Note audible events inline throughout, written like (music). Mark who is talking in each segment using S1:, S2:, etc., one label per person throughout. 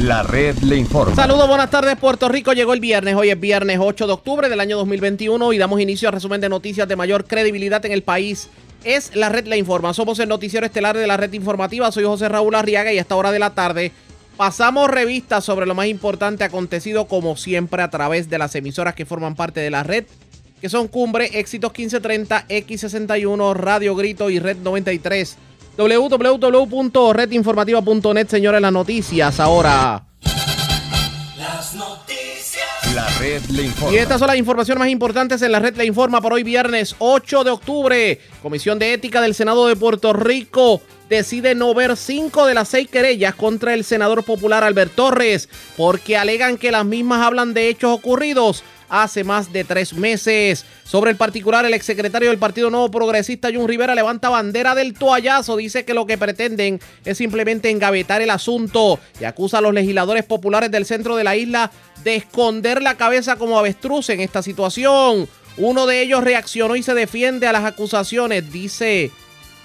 S1: La red le informa.
S2: Saludos, buenas tardes. Puerto Rico llegó el viernes. Hoy es viernes 8 de octubre del año 2021 y damos inicio al resumen de noticias de mayor credibilidad en el país. Es la red le informa. Somos el noticiero estelar de la red informativa. Soy José Raúl Arriaga y a esta hora de la tarde pasamos revistas sobre lo más importante acontecido como siempre a través de las emisoras que forman parte de la red que son Cumbre, Éxitos 1530, X61, Radio Grito y Red 93 www.redinformativa.net, señores, las noticias ahora.
S1: Las noticias. La red le informa.
S2: Y estas son las informaciones más importantes en la red le informa por hoy viernes 8 de octubre. Comisión de Ética del Senado de Puerto Rico decide no ver cinco de las seis querellas contra el senador popular Albert Torres porque alegan que las mismas hablan de hechos ocurridos hace más de tres meses. Sobre el particular, el exsecretario del Partido Nuevo Progresista, Jun Rivera, levanta bandera del toallazo. Dice que lo que pretenden es simplemente engavetar el asunto y acusa a los legisladores populares del centro de la isla de esconder la cabeza como avestruz en esta situación. Uno de ellos reaccionó y se defiende a las acusaciones. Dice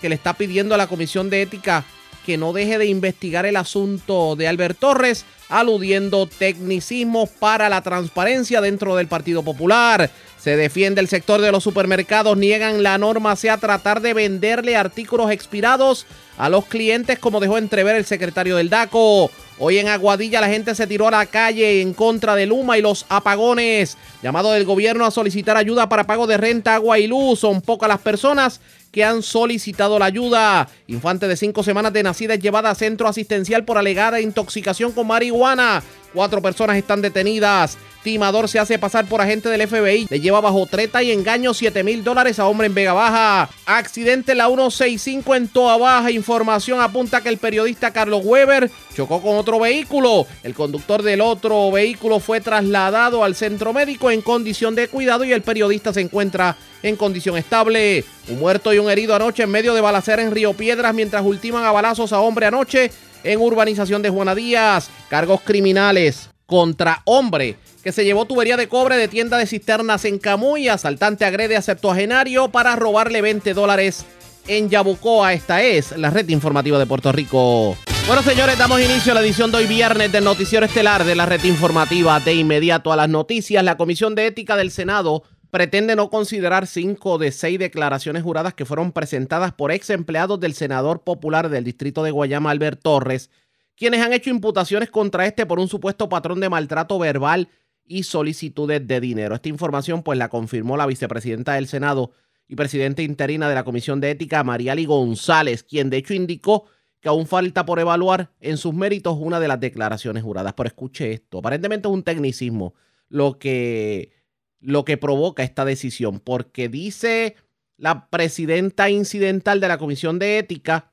S2: que le está pidiendo a la Comisión de Ética que no deje de investigar el asunto de Albert Torres, aludiendo tecnicismos para la transparencia dentro del Partido Popular. Se defiende el sector de los supermercados, niegan la norma sea tratar de venderle artículos expirados a los clientes como dejó entrever el secretario del DACO. Hoy en Aguadilla la gente se tiró a la calle en contra de Luma y los apagones. Llamado del gobierno a solicitar ayuda para pago de renta, agua y luz. Son pocas las personas que han solicitado la ayuda. Infante de cinco semanas de nacida es llevada a centro asistencial por alegada intoxicación con marihuana. Cuatro personas están detenidas. Timador se hace pasar por agente del FBI. Le lleva bajo treta y engaño 7 mil dólares a hombre en Vega Baja. Accidente en la 165 en Toa Baja. Información apunta que el periodista Carlos Weber chocó con otro vehículo. El conductor del otro vehículo fue trasladado al centro médico en condición de cuidado y el periodista se encuentra en condición estable. Un muerto y un herido anoche en medio de balacera en Río Piedras mientras ultiman a balazos a hombre anoche en urbanización de Juana Díaz. Cargos criminales contra hombre que se llevó tubería de cobre de tienda de cisternas en Camuy. Asaltante agrede a septuagenario para robarle 20 dólares en Yabucoa. Esta es la red informativa de Puerto Rico. Bueno, señores, damos inicio a la edición de hoy viernes del Noticiero Estelar de la red informativa. De inmediato a las noticias, la Comisión de Ética del Senado pretende no considerar cinco de seis declaraciones juradas que fueron presentadas por ex empleados del senador popular del distrito de Guayama, Albert Torres, quienes han hecho imputaciones contra este por un supuesto patrón de maltrato verbal y solicitudes de dinero. Esta información pues la confirmó la vicepresidenta del Senado y presidenta interina de la Comisión de Ética, Mariali González, quien de hecho indicó que aún falta por evaluar en sus méritos una de las declaraciones juradas. Pero escuche esto, aparentemente es un tecnicismo lo que, lo que provoca esta decisión, porque dice la presidenta incidental de la Comisión de Ética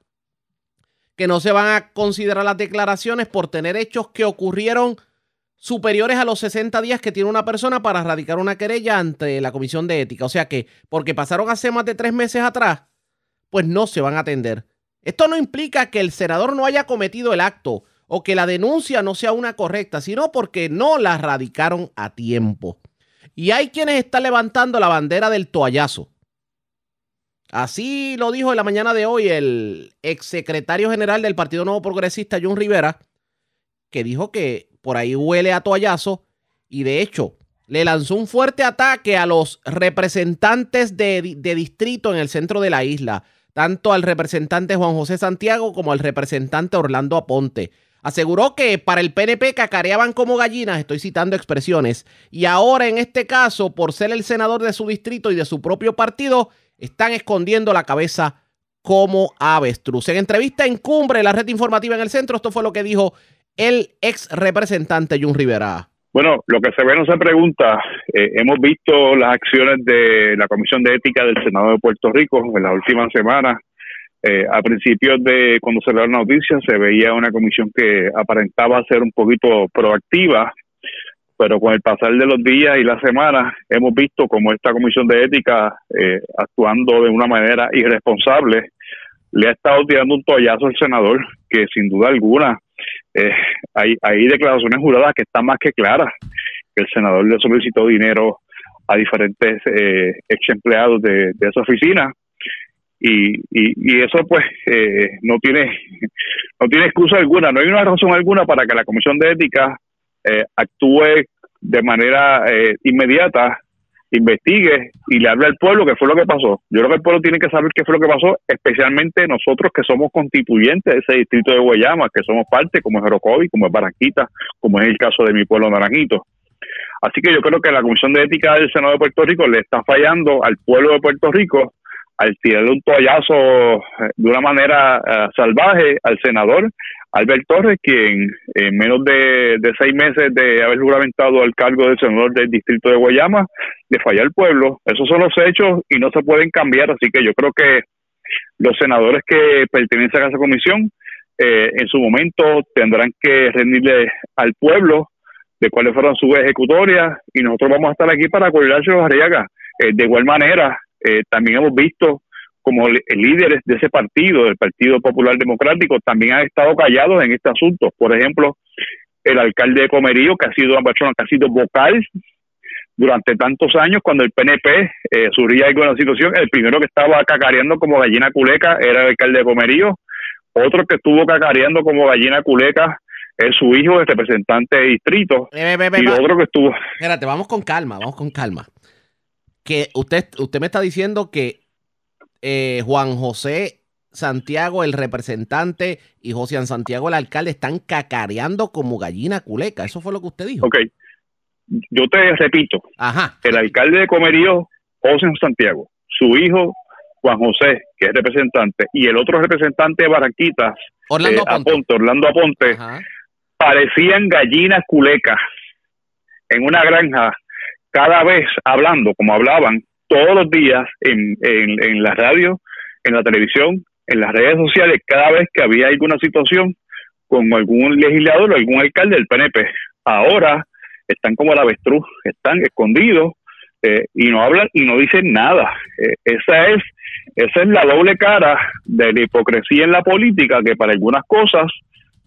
S2: que no se van a considerar las declaraciones por tener hechos que ocurrieron superiores a los 60 días que tiene una persona para radicar una querella ante la Comisión de Ética. O sea que, porque pasaron hace más de tres meses atrás, pues no se van a atender. Esto no implica que el senador no haya cometido el acto o que la denuncia no sea una correcta, sino porque no la radicaron a tiempo. Y hay quienes están levantando la bandera del toallazo. Así lo dijo en la mañana de hoy el exsecretario general del Partido Nuevo Progresista, John Rivera, que dijo que por ahí huele a toallazo y de hecho le lanzó un fuerte ataque a los representantes de, distrito en el centro de la isla, tanto al representante Juan José Santiago como al representante Orlando Aponte. Aseguró que para el PNP cacareaban como gallinas, estoy citando expresiones, y ahora en este caso, por ser el senador de su distrito y de su propio partido, están escondiendo la cabeza como avestruz. En entrevista en Cumbre, la red informativa en el centro, esto fue lo que dijo el ex representante Jun Rivera?
S3: Bueno, lo que se ve no se pregunta. Eh, hemos visto las acciones de la Comisión de Ética del Senado de Puerto Rico en las últimas semanas. Eh, a principios de cuando se la noticia se veía una comisión que aparentaba ser un poquito proactiva, pero con el pasar de los días y las semanas hemos visto como esta comisión de ética eh, actuando de una manera irresponsable le ha estado tirando un toallazo al senador que sin duda alguna eh, hay, hay declaraciones juradas que están más que claras, que el senador le solicitó dinero a diferentes eh, ex empleados de, esa oficina
S4: y, y, eso pues eh, no tiene no tiene excusa alguna, no hay una razón alguna para que la Comisión de Ética eh, actúe de manera eh, inmediata, investigue y le hable al pueblo qué fue lo que pasó. Yo creo que el pueblo tiene que saber qué fue lo que pasó, especialmente nosotros que somos constituyentes de ese distrito de Guayama, que somos parte, como es Orocovi, como es Barranquita, como es el caso de mi pueblo Naranjito. Así que yo creo que la Comisión de Ética del Senado de Puerto Rico le está fallando al pueblo de Puerto Rico al tirarle un toallazo eh, de una manera eh, salvaje al senador Albert Torres, quien en menos de, seis meses de haber juramentado al cargo de senador del distrito de Guayama, le falla al pueblo. Esos son los hechos y no se pueden cambiar, así que yo creo que los senadores que pertenecen a esa comisión eh, en su momento tendrán que rendirle al pueblo de cuáles fueron sus ejecutorias y nosotros vamos a estar aquí para coordinarse los Arriaga. de igual manera, eh, también hemos visto como líderes de ese partido, del Partido Popular Democrático, también han estado callados en este asunto. Por ejemplo, el alcalde de Comerío, que ha sido que ha sido vocal durante tantos años, cuando el PNP eh, surgía alguna situación, el primero que estaba cacareando como gallina culeca era el alcalde de Comerío, otro que estuvo cacareando como gallina culeca es su hijo, el representante de distrito, y otro que estuvo...
S2: Espérate, vamos con calma, vamos con calma que usted, usted me está diciendo que eh, Juan José Santiago, el representante, y José Santiago, el alcalde, están cacareando como gallina culeca. ¿Eso fue lo que usted dijo?
S4: Ok. Yo te repito.
S2: Ajá.
S4: El alcalde de Comerío, José Santiago, su hijo, Juan José, que es representante, y el otro representante de Barranquitas,
S2: Orlando eh, Aponte.
S4: Orlando Aponte, parecían gallinas culecas en una granja cada vez hablando como hablaban todos los días en, en, la radio, en la televisión, en las redes sociales, cada vez que había alguna situación con algún legislador o algún alcalde del PNP. Ahora están como el avestruz, están escondidos eh, y no hablan y no dicen nada. Eh, esa es esa es la doble cara de la hipocresía en la política que para algunas cosas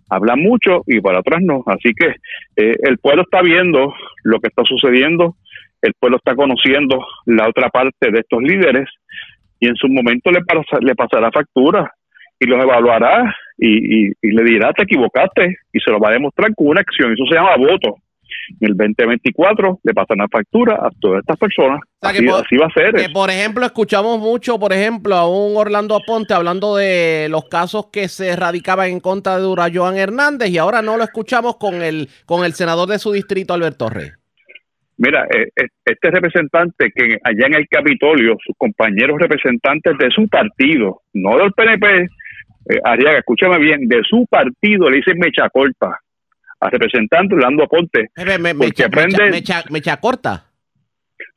S4: hablan mucho y para otras no. Así que eh, el pueblo está viendo lo que está sucediendo el pueblo está conociendo la otra parte de estos líderes y en su momento le, le pasará factura y los evaluará y, le dirá te equivocaste y se lo va a demostrar con una acción. Eso se llama voto. En el 2024 le pasará factura a todas estas personas. así, va a ser.
S2: Que por ejemplo, escuchamos mucho, por ejemplo, a un Orlando Aponte hablando de los casos que se radicaban en contra de Joan Hernández y ahora no lo escuchamos con el, con el senador de su distrito, Alberto Rey.
S4: Mira, eh, eh, este representante que allá en el Capitolio, sus compañeros representantes de su partido, no del PNP, eh, Ariaga, escúchame bien, de su partido le dicen mecha corta al representante Orlando Aponte.
S2: Eh, me, porque aprende, mecha, corta.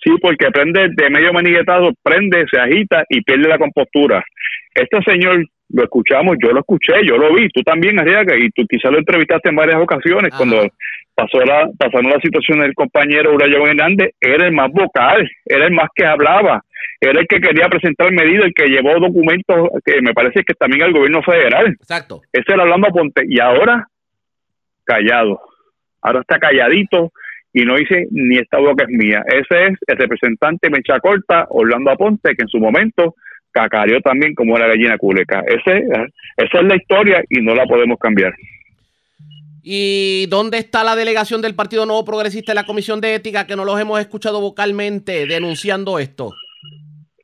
S4: Sí, porque prende de medio maniguetado, prende, se agita y pierde la compostura. Este señor lo escuchamos, yo lo escuché, yo lo vi, tú también, Arriaga, y tú quizás lo entrevistaste en varias ocasiones cuando pasó la, pasaron la situación del compañero Urayo Hernández, era el más vocal, era el más que hablaba, era el que quería presentar medidas, el que llevó documentos que me parece que también al gobierno federal.
S2: Exacto.
S4: Ese era Orlando Ponte, y ahora callado, ahora está calladito y no dice ni esta boca es mía. Ese es el representante Mecha Corta, Orlando Aponte, que en su momento cacareó también como la gallina culeca. Ese, esa es la historia y no la podemos cambiar.
S2: ¿Y dónde está la delegación del Partido Nuevo Progresista en la Comisión de Ética que no los hemos escuchado vocalmente denunciando esto?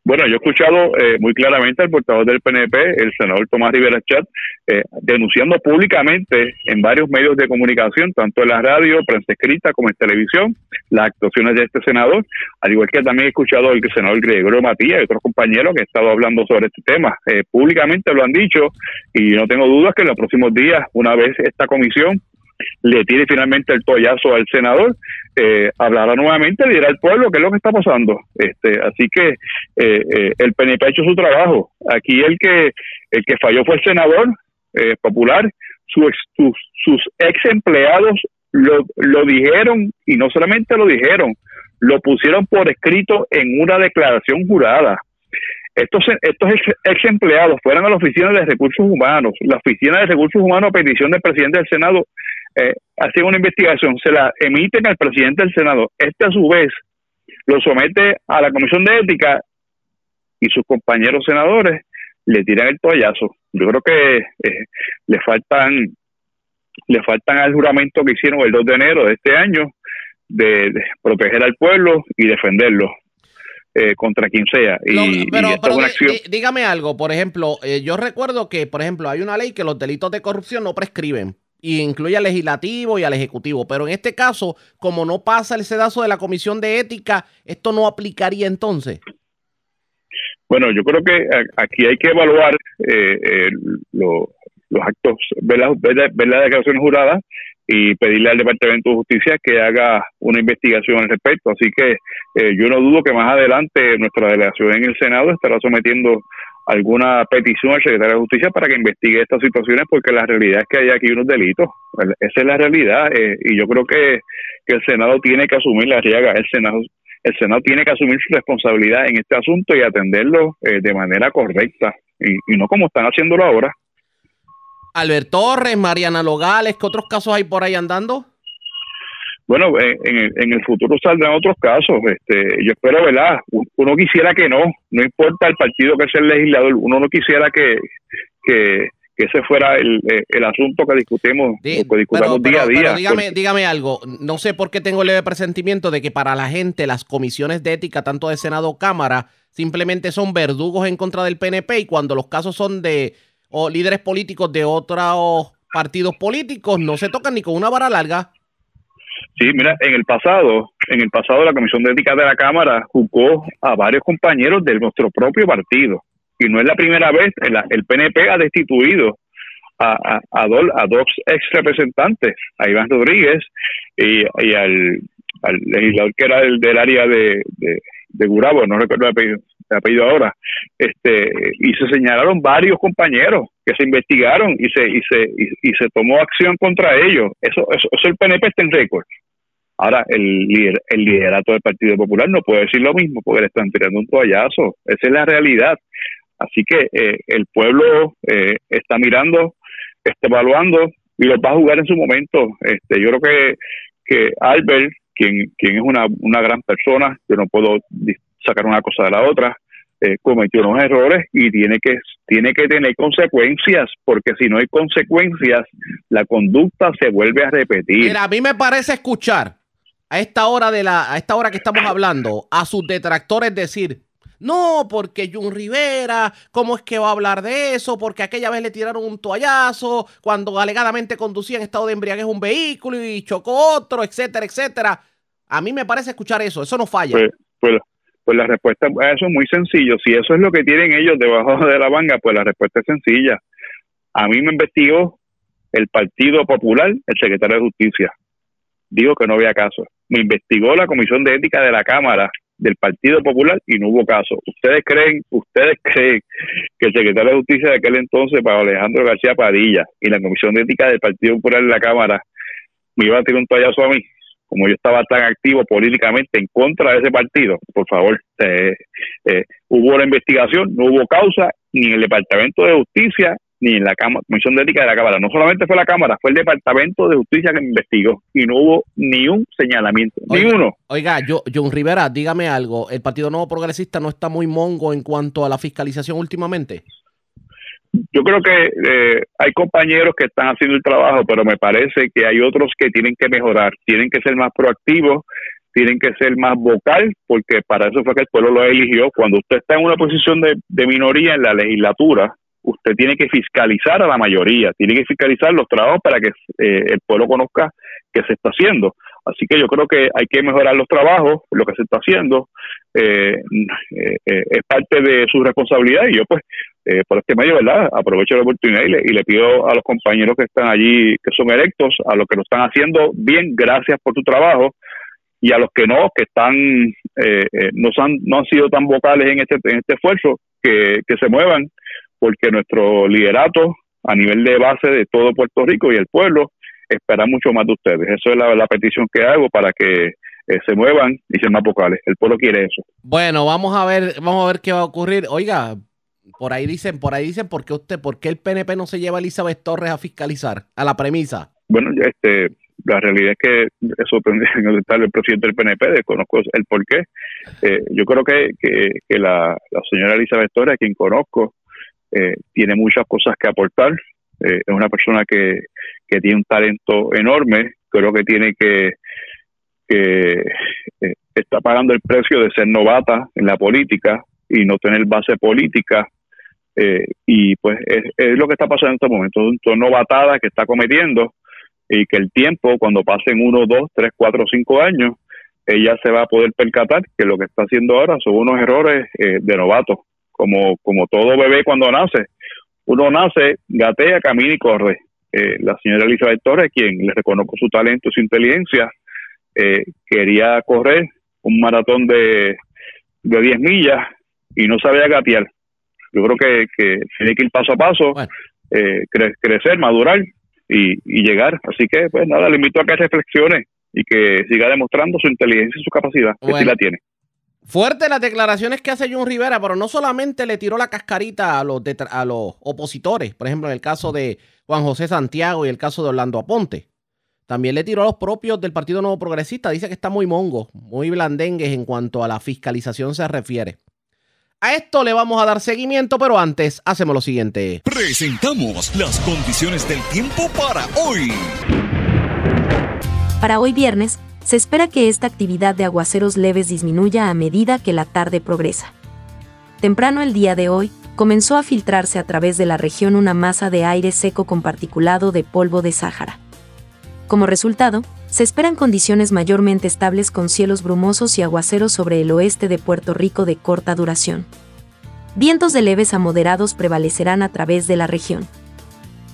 S4: Bueno, yo he escuchado eh, muy claramente al portavoz del PNP, el senador Tomás Rivera Chat, eh, denunciando públicamente en varios medios de comunicación, tanto en la radio, prensa escrita como en televisión, las actuaciones de este senador, al igual que también he escuchado al senador Gregorio Matías y otros compañeros que han estado hablando sobre este tema. Eh, públicamente lo han dicho y no tengo dudas que en los próximos días, una vez esta comisión le tire finalmente el tollazo al senador, eh, hablará nuevamente, dirá al pueblo qué es lo que está pasando. Este, así que eh, eh, el PNP ha hecho su trabajo. Aquí el que el que falló fue el senador popular. sus, sus ex empleados lo, lo dijeron y no solamente lo dijeron, lo pusieron por escrito en una declaración jurada. Estos, estos ex, empleados fueron a la Oficina de Recursos Humanos, la Oficina de Recursos Humanos a petición del presidente del Senado eh, hacen una investigación, se la emiten al presidente del Senado. Este a su vez lo somete a la Comisión de Ética y sus compañeros senadores le tiran el toallazo. Yo creo que eh, le faltan le faltan al juramento que hicieron el 2 de enero de este año de, proteger al pueblo y defenderlo. Eh, contra quien sea. Y,
S2: pero, dígame algo, por ejemplo, eh, yo recuerdo que, por ejemplo, hay una ley que los delitos de corrupción no prescriben y incluye al legislativo y al ejecutivo, pero en este caso, como no pasa el sedazo de la Comisión de Ética, ¿esto no aplicaría entonces?
S4: Bueno, yo creo que aquí hay que evaluar eh, los actos, ver las, declaraciones juradas y pedirle al Departamento de Justicia que haga una investigación al respecto. Así que eh, yo no dudo que más adelante nuestra delegación en el Senado estará sometiendo alguna petición al secretario de Justicia para que investigue estas situaciones porque la realidad es que hay aquí unos delitos. Esa es la realidad eh, y yo creo que, el Senado tiene que asumir la riega. El Senado el Senado tiene que asumir su responsabilidad en este asunto y atenderlo eh, de manera correcta y, y no como están haciéndolo ahora.
S2: Albert Torres, Mariana Logales, ¿qué otros casos hay por ahí andando?
S4: Bueno, en, el, en el futuro saldrán otros casos. Este, yo espero, ¿verdad? Uno quisiera que no, no importa el partido que sea el legislador, uno no quisiera que, que, ese fuera el, el, asunto que discutimos, que discutamos día a día.
S2: dígame, dígame algo, no sé por qué tengo el leve presentimiento de que para la gente las comisiones de ética, tanto de Senado o Cámara, simplemente son verdugos en contra del PNP y cuando los casos son de o líderes políticos de otros partidos políticos no se tocan ni con una vara larga.
S4: Sí, mira, en el pasado, en el pasado la Comisión de Ética de la Cámara juzgó a varios compañeros de nuestro propio partido. Y no es la primera vez, el, el PNP ha destituido a, a, dos ex representantes, a Iván Rodríguez y, al, legislador que era el del área de, de, de Gurabo, no recuerdo el apellido, apellido ahora, este, y se señalaron varios compañeros que se investigaron y se, y se, y, se tomó acción contra ellos. Eso, eso, eso el PNP está en récord. Ahora, el, líder, el liderato del Partido Popular no puede decir lo mismo porque le están tirando un toallazo. Esa es la realidad. Así que eh, el pueblo eh, está mirando, está evaluando y lo va a jugar en su momento. Este, yo creo que, que Albert, quien, quien es una, una gran persona, yo no puedo sacar una cosa de la otra, eh, cometió unos errores y tiene que, tiene que tener consecuencias, porque si no hay consecuencias, la conducta se vuelve a repetir.
S2: Mira, a mí me parece escuchar a esta hora de la, a esta hora que estamos hablando, a sus detractores decir, no, porque Jun Rivera, ¿cómo es que va a hablar de eso? Porque aquella vez le tiraron un toallazo cuando alegadamente conducía en estado de embriaguez un vehículo y chocó otro, etcétera, etcétera. A mí me parece escuchar eso, eso no falla.
S4: Pues, pues pues la respuesta a eso es muy sencillo. Si eso es lo que tienen ellos debajo de la manga, pues la respuesta es sencilla. A mí me investigó el Partido Popular, el secretario de Justicia. Digo que no había caso. Me investigó la Comisión de Ética de la Cámara del Partido Popular y no hubo caso. ¿Ustedes creen, ustedes (laughs) creen que el secretario de Justicia de aquel entonces, para Alejandro García Padilla, y la Comisión de Ética del Partido Popular de la Cámara me iba a tirar un toallazo a mí? Como yo estaba tan activo políticamente en contra de ese partido, por favor, eh, eh, hubo la investigación, no hubo causa, ni en el Departamento de Justicia, ni en la Comisión de Ética de la Cámara. No solamente fue la Cámara, fue el Departamento de Justicia que me investigó y no hubo ni un señalamiento, ni uno.
S2: Oiga, yo, John Rivera, dígame algo, ¿el Partido Nuevo Progresista no está muy mongo en cuanto a la fiscalización últimamente?
S4: Yo creo que eh, hay compañeros que están haciendo el trabajo, pero me parece que hay otros que tienen que mejorar, tienen que ser más proactivos, tienen que ser más vocal, porque para eso fue que el pueblo lo eligió. Cuando usted está en una posición de, minoría en la legislatura, usted tiene que fiscalizar a la mayoría, tiene que fiscalizar los trabajos para que eh, el pueblo conozca qué se está haciendo. Así que yo creo que hay que mejorar los trabajos, lo que se está haciendo, eh, eh, eh, es parte de su responsabilidad y yo pues por este medio, ¿verdad? Aprovecho la oportunidad y le, y le, pido a los compañeros que están allí, que son electos, a los que lo están haciendo bien, gracias por tu trabajo y a los que no, que están, no, han, no han sido tan vocales en este, en este esfuerzo, que, se muevan porque nuestro liderato a nivel de base de todo Puerto Rico y el pueblo espera mucho más de ustedes. Eso es la, petición que hago para que eh, se muevan y sean más vocales. El pueblo quiere eso.
S2: Bueno, vamos a ver, vamos a ver qué va a ocurrir. Oiga, por ahí dicen, por ahí dicen, ¿por qué usted, por qué el PNP no se lleva a Elizabeth Torres a fiscalizar? A la premisa.
S4: Bueno, este, la realidad es que eso tendría que estar el presidente del PNP, desconozco el por qué. Eh, yo creo que, que, la, señora Elizabeth Torres, quien conozco, eh, tiene muchas cosas que aportar, eh, es una persona que, que tiene un talento enorme, creo que tiene que, que está pagando el precio de ser novata en la política y no tener base política. Y pues es, es, lo que está pasando en este momento, un novatada que está cometiendo y que el tiempo, cuando pasen uno, dos, tres, cuatro, cinco años, ella se va a poder percatar que lo que está haciendo ahora son unos errores eh, de novato, como, como todo bebé cuando nace. Uno nace, gatea, camina y corre. Eh, la señora Elizabeth Torres, quien le reconozco su talento, su inteligencia, eh, quería correr un maratón de, de 10 millas y no sabía gatear. Yo creo que, que tiene que ir paso a paso, crecer, madurar y, y llegar. Así que, pues nada, le invito a que reflexione y que siga demostrando su inteligencia y su capacidad, que sí la tiene.
S2: Fuerte las declaraciones que hace John Rivera, pero no solamente le tiró la cascarita a los, a los opositores, por ejemplo, en el caso de Juan José Santiago y el caso de Orlando Aponte. También le tiró a los propios del Partido Nuevo Progresista. Dice que está muy mongo, muy blandengues en cuanto a la fiscalización se refiere. A esto le vamos a dar seguimiento, pero antes hacemos lo siguiente.
S5: Presentamos las condiciones del tiempo para hoy.
S6: Para hoy viernes, se espera que esta actividad de aguaceros leves disminuya a medida que la tarde progresa. Temprano el día de hoy, comenzó a filtrarse a través de la región una masa de aire seco con particulado de polvo de Sáhara. Como resultado, se esperan condiciones mayormente estables con cielos brumosos y aguaceros sobre el oeste de Puerto Rico de corta duración. Vientos de leves a moderados prevalecerán a través de la región.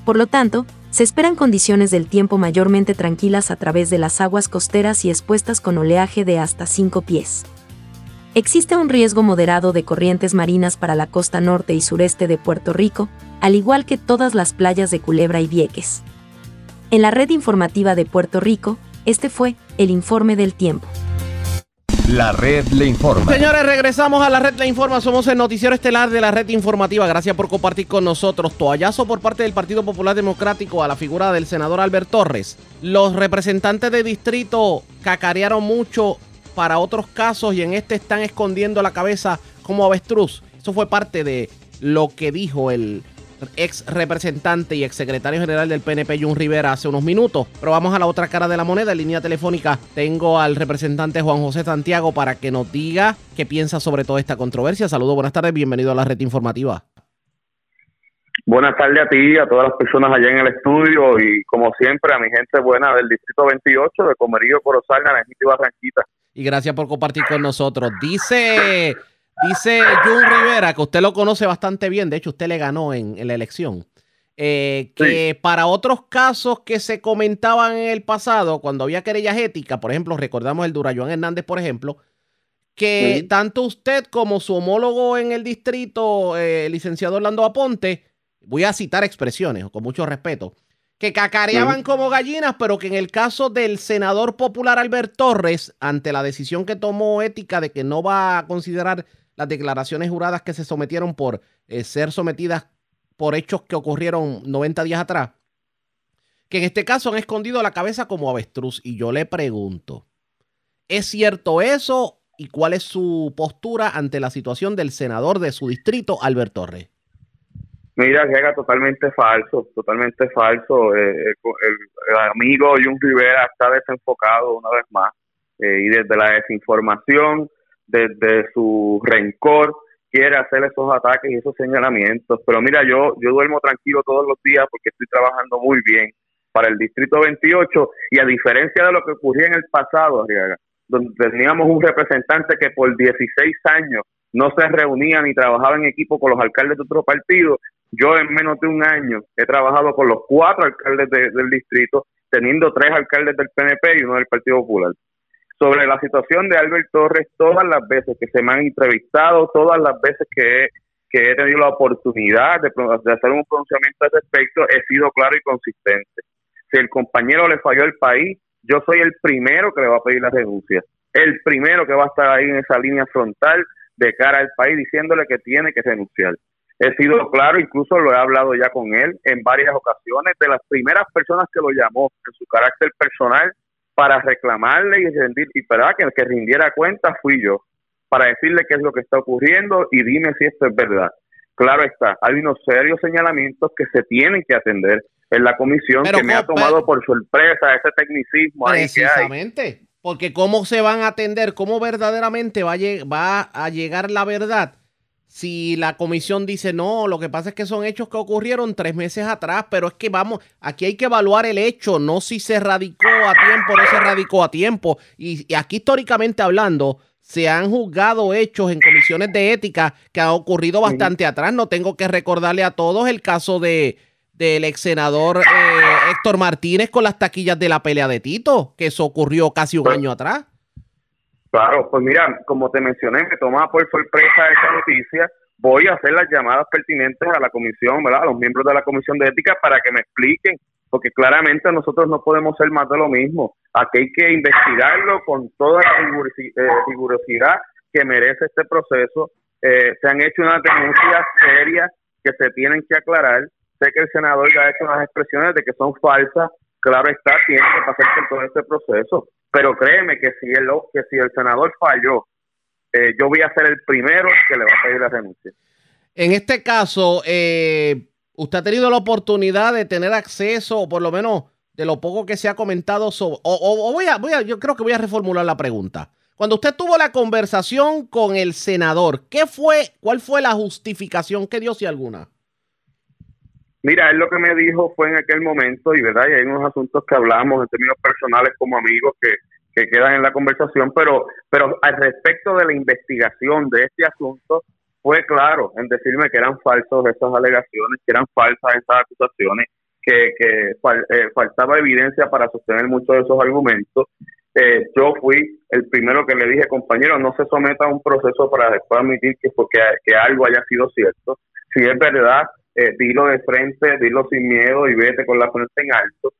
S6: Por lo tanto, se esperan condiciones del tiempo mayormente tranquilas a través de las aguas costeras y expuestas con oleaje de hasta 5 pies. Existe un riesgo moderado de corrientes marinas para la costa norte y sureste de Puerto Rico, al igual que todas las playas de Culebra y Vieques. En la red informativa de Puerto Rico, este fue el informe del tiempo.
S5: La red le informa.
S2: Señores, regresamos a la red le informa. Somos el noticiero estelar de la red informativa. Gracias por compartir con nosotros. Toallazo por parte del Partido Popular Democrático a la figura del senador Albert Torres. Los representantes de distrito cacarearon mucho para otros casos y en este están escondiendo la cabeza como avestruz. Eso fue parte de lo que dijo el ex representante y ex secretario general del PNP, Jun Rivera, hace unos minutos. Pero vamos a la otra cara de la moneda. En línea telefónica tengo al representante Juan José Santiago para que nos diga qué piensa sobre toda esta controversia. Saludos, buenas tardes, bienvenido a la red informativa.
S7: Buenas tardes a ti, a todas las personas allá en el estudio y como siempre a mi gente buena del Distrito 28 de Comerío, Corozal, Naranjito y Barranquita.
S2: Y gracias por compartir con nosotros. Dice Dice Jun Rivera, que usted lo conoce bastante bien, de hecho usted le ganó en, la elección, eh, que para otros casos que se comentaban en el pasado, cuando había querellas éticas, por ejemplo, recordamos el Durayón Hernández, por ejemplo, que tanto usted como su homólogo en el distrito, eh, el licenciado Orlando Aponte, voy a citar expresiones con mucho respeto, que cacareaban como gallinas, pero que en el caso del senador popular Albert Torres, ante la decisión que tomó ética de que no va a considerar las declaraciones juradas que se sometieron por eh, ser sometidas por hechos que ocurrieron 90 días atrás, que en este caso han escondido la cabeza como avestruz. Y yo le pregunto, ¿es cierto eso? ¿Y cuál es su postura ante la situación del senador de su distrito, Albert Torres?
S7: Mira, llega totalmente falso, totalmente falso. Eh, el, amigo Jun Rivera está desenfocado una vez más eh, y desde la desinformación desde su rencor quiere hacer esos ataques y esos señalamientos. Pero mira, yo, yo duermo tranquilo todos los días porque estoy trabajando muy bien para el Distrito 28 y a diferencia de lo que ocurría en el pasado, donde teníamos un representante que por 16 años no se reunía ni trabajaba en equipo con los alcaldes de otro partido, yo en menos de un año he trabajado con los cuatro alcaldes del distrito, teniendo tres alcaldes del PNP y uno del Partido Popular sobre la situación de Albert Torres todas las veces que se me han entrevistado, todas las veces que he, que he tenido la oportunidad de, hacer un pronunciamiento al respecto, he sido claro y consistente. Si el compañero le falló al país, yo soy el primero que le va a pedir la renuncia, el primero que va a estar ahí en esa línea frontal de cara al país diciéndole que tiene que renunciar. He sido claro, incluso lo he hablado ya con él en varias ocasiones, de las primeras personas que lo llamó en su carácter personal para reclamarle y rendir y para que el que rindiera cuenta fui yo para decirle qué es lo que está ocurriendo y dime si esto es verdad. claro está, hay unos serios señalamientos que se tienen que atender en la comisión que me ha tomado por sorpresa ese tecnicismo ahí que hay.
S2: porque cómo se van a atender, cómo verdaderamente va a, va a llegar la verdad si la comisión dice no, lo que pasa es que son hechos que ocurrieron tres meses atrás, pero es que vamos, aquí hay que evaluar el hecho, no si se radicó a tiempo o no se radicó a tiempo. Y, aquí históricamente hablando, se han juzgado hechos en comisiones de ética que han ocurrido bastante atrás. No tengo que recordarle a todos el caso de del ex senador eh, Héctor Martínez con las taquillas de la pelea de Tito, que eso ocurrió casi un año atrás.
S7: Claro, pues mira, como te mencioné, me tomaba por sorpresa esa noticia. Voy a hacer las llamadas pertinentes a la comisión, ¿verdad? A los miembros de la comisión de ética para que me expliquen, porque claramente nosotros no podemos ser más de lo mismo. Aquí hay que investigarlo con toda la eh, rigurosidad que merece este proceso. Eh, se han hecho unas denuncias serias que se tienen que aclarar. Sé que el senador ya ha hecho unas expresiones de que son falsas. Claro está, tiene que pasar por todo este proceso pero créeme que si el, que si el senador falló, eh, yo voy a ser el primero que le va a pedir la renuncia.
S2: En este caso, eh, ¿usted ha tenido la oportunidad de tener acceso, o por lo menos de lo poco que se ha comentado sobre... O, voy, a, voy a, yo creo que voy a reformular la pregunta. Cuando usted tuvo la conversación con el senador, ¿qué fue, cuál fue la justificación que dio si alguna?
S7: Mira, él lo que me dijo fue en aquel momento, y verdad, y hay unos asuntos que hablamos en términos personales como amigos que, que quedan en la conversación, pero, pero al respecto de la investigación de este asunto, fue claro en decirme que eran falsos esas alegaciones, que eran falsas esas acusaciones, que, que eh, faltaba evidencia para sostener muchos de esos argumentos. Eh, yo fui el primero que le dije, compañero, no se someta a un proceso para después admitir que, porque, que algo haya sido cierto. Si es verdad, eh, dilo de frente, dilo sin miedo y vete con la frente en alto.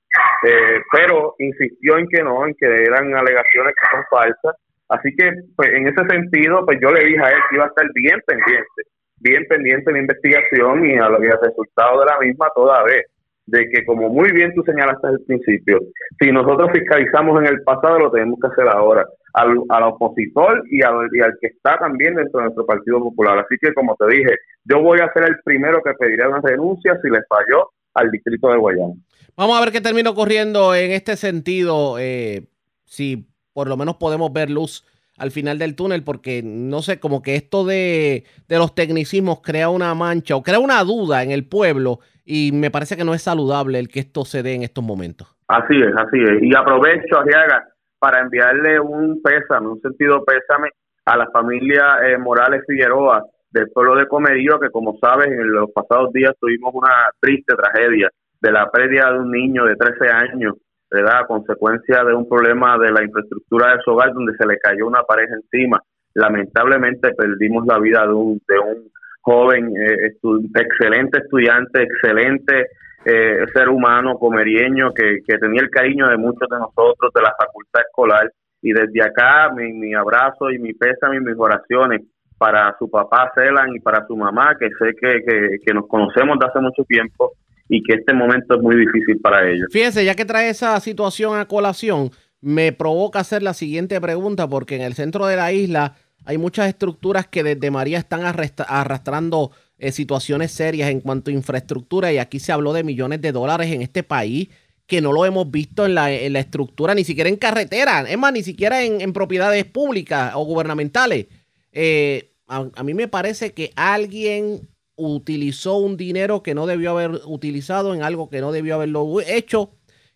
S7: Eh, pero insistió en que no, en que eran alegaciones que son falsas. Así que, pues, en ese sentido, pues yo le dije a él que iba a estar bien pendiente, bien pendiente de la investigación y a los resultados de la misma toda vez de que, como muy bien tú señalaste al principio, si nosotros fiscalizamos en el pasado, lo tenemos que hacer ahora, al, al opositor y al, y al que está también dentro de nuestro Partido Popular. Así que, como te dije, yo voy a ser el primero que pedirá una renuncia si le falló al distrito de Guayana.
S2: Vamos a ver qué termino corriendo en este sentido, eh, si por lo menos podemos ver luz al final del túnel, porque no sé, como que esto de, de los tecnicismos crea una mancha o crea una duda en el pueblo y me parece que no es saludable el que esto se dé en estos momentos.
S7: Así es, así es. Y aprovecho, Arriaga, para enviarle un pésame, un sentido pésame a la familia eh, Morales Figueroa del pueblo de Comerío, que como sabes, en los pasados días tuvimos una triste tragedia de la pérdida de un niño de 13 años, ¿verdad? A consecuencia de un problema de la infraestructura de su hogar, donde se le cayó una pareja encima. Lamentablemente perdimos la vida de un, de un joven, eh, excelente estudiante, excelente eh, ser humano, comerieño, que, tenía el cariño de muchos de nosotros, de la facultad escolar. Y desde acá, mi, abrazo y mi pésame y mis oraciones para su papá Celan y para su mamá, que sé que, que, que nos conocemos de hace mucho tiempo y que este momento es muy difícil para ellos.
S2: Fíjense, ya que trae esa situación a colación, me provoca hacer la siguiente pregunta, porque en el centro de la isla hay muchas estructuras que desde María están arrastrando eh, situaciones serias en cuanto a infraestructura y aquí se habló de millones de dólares en este país que no lo hemos visto en la, estructura, ni siquiera en carretera, es más, ni siquiera en, propiedades públicas o gubernamentales. Eh, a, a, mí me parece que alguien utilizó un dinero que no debió haber utilizado en algo que no debió haberlo hecho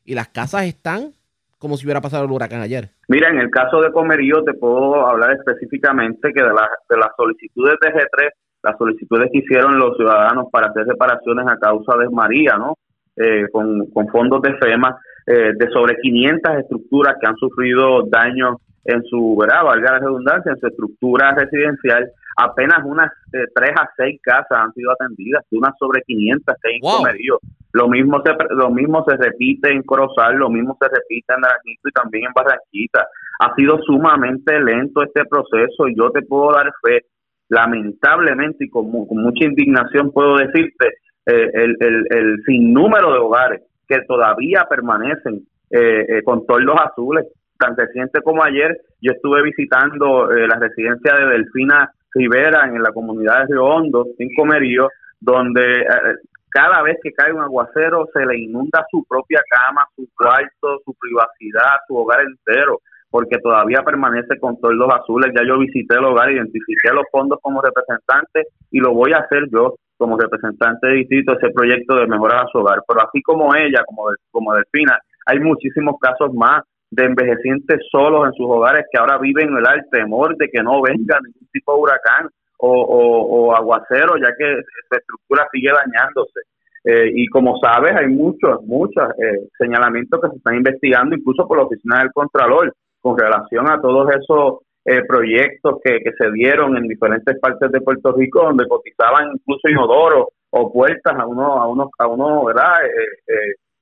S2: y las casas están como si hubiera pasado el huracán ayer.
S7: Mira, en el caso de Comerío te puedo hablar específicamente que de, de las solicitudes de G3, las solicitudes que hicieron los ciudadanos para hacer reparaciones a causa de María, ¿no? Eh, con, fondos de FEMA, eh, de sobre 500 estructuras que han sufrido daños en su, ¿verdad? Valga la redundancia, en su estructura residencial, apenas unas eh, 3 a 6 casas han sido atendidas, de unas sobre 500 que hay Comerío. Lo mismo se lo mismo se repite en Corozal, lo mismo se repite en Naranjito y también en Barranquita. Ha sido sumamente lento este proceso y yo te puedo dar fe, lamentablemente y con, mucha indignación puedo decirte, eh, el, el, el sinnúmero de hogares que todavía permanecen eh, eh, con los azules. Tan reciente como ayer, yo estuve visitando la residencia de Delfina Rivera, en la comunidad de Río Hondo, sin comerío, donde eh, cada vez que cae un aguacero se le inunda su propia cama, su cuarto, su privacidad, su hogar entero, porque todavía permanece con todos los azules. Ya yo visité el hogar, identifiqué los fondos como representante y lo voy a hacer yo como representante de distrito ese proyecto de mejorar a su hogar. Pero así como ella, como, como Delfina, hay muchísimos casos más de envejecientes solos en sus hogares que ahora viven el temor de que no venga ningún tipo de huracán o, aguacero, ya que su estructura sigue dañándose. Eh, y como sabes, hay muchos, muchos eh, señalamientos que se están investigando, incluso por la Oficina del Contralor, con relación a todos esos eh, proyectos que, que se dieron en diferentes partes de Puerto Rico, donde cotizaban incluso inodoros o puertas a uno, a uno, a uno, ¿verdad?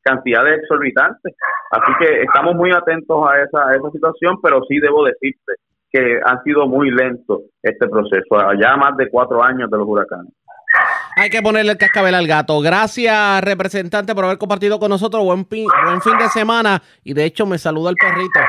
S7: Cantidades exorbitantes. Así que estamos muy atentos a esa, a esa situación, pero sí debo decirte que ha sido muy lento este proceso, ya más de cuatro años de los huracanes.
S2: Hay que ponerle el cascabel al gato. Gracias, representante, por haber compartido con nosotros. Buen, buen fin de semana. Y de hecho, me saluda el perrito.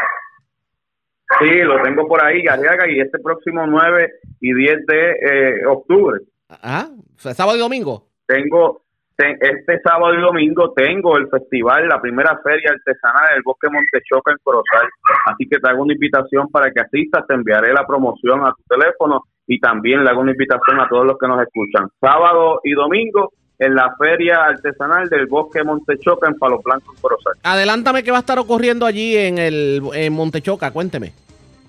S7: Sí, lo tengo por ahí, Garriaga, y este próximo 9 y 10 de eh, octubre.
S2: Ajá, sábado y domingo.
S7: Tengo, este sábado y domingo tengo el festival, la primera feria artesanal del Bosque Montechoca en Corozal. Así que te hago una invitación para que asistas, te enviaré la promoción a tu teléfono y también le hago una invitación a todos los que nos escuchan. Sábado y domingo en la feria artesanal del Bosque Montechoca en Palo Blanco, en Corozal.
S2: Adelántame qué va a estar ocurriendo allí en el en Montechoca, cuénteme.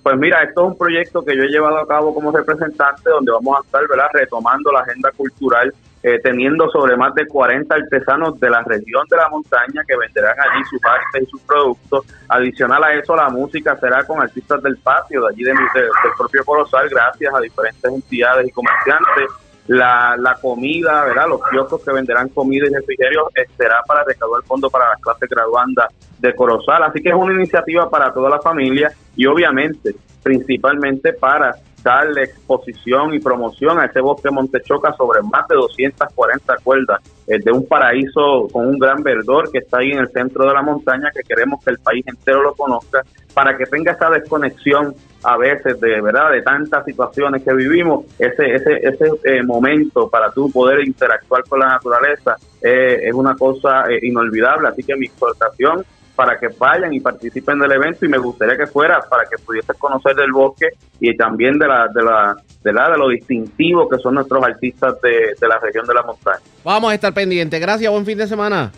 S7: Pues mira, esto es un proyecto que yo he llevado a cabo como representante, donde vamos a estar ¿verdad? retomando la agenda cultural eh, teniendo sobre más de 40 artesanos de la región de la montaña que venderán allí sus artes y sus productos. Adicional a eso, la música será con artistas del patio, de allí de, del propio Colosal, gracias a diferentes entidades y comerciantes. La, la comida, ¿verdad? Los kioscos que venderán comida y refrigerios eh, será para recaudar fondos para las clases graduandas de Corozal. Así que es una iniciativa para toda la familia y obviamente principalmente para darle exposición y promoción a ese bosque Montechoca sobre más de 240 cuerdas eh, de un paraíso con un gran verdor que está ahí en el centro de la montaña que queremos que el país entero lo conozca para que tenga esa desconexión a veces de verdad de tantas situaciones que vivimos ese ese ese eh, momento para tú poder interactuar con la naturaleza eh, es una cosa inolvidable así que mi exhortación para que vayan y participen del evento y me gustaría que fuera para que pudieses conocer del bosque y también de la de la de la de lo distintivo que son nuestros artistas de, de la región de la montaña.
S2: Vamos a estar pendientes. Gracias, buen fin de semana.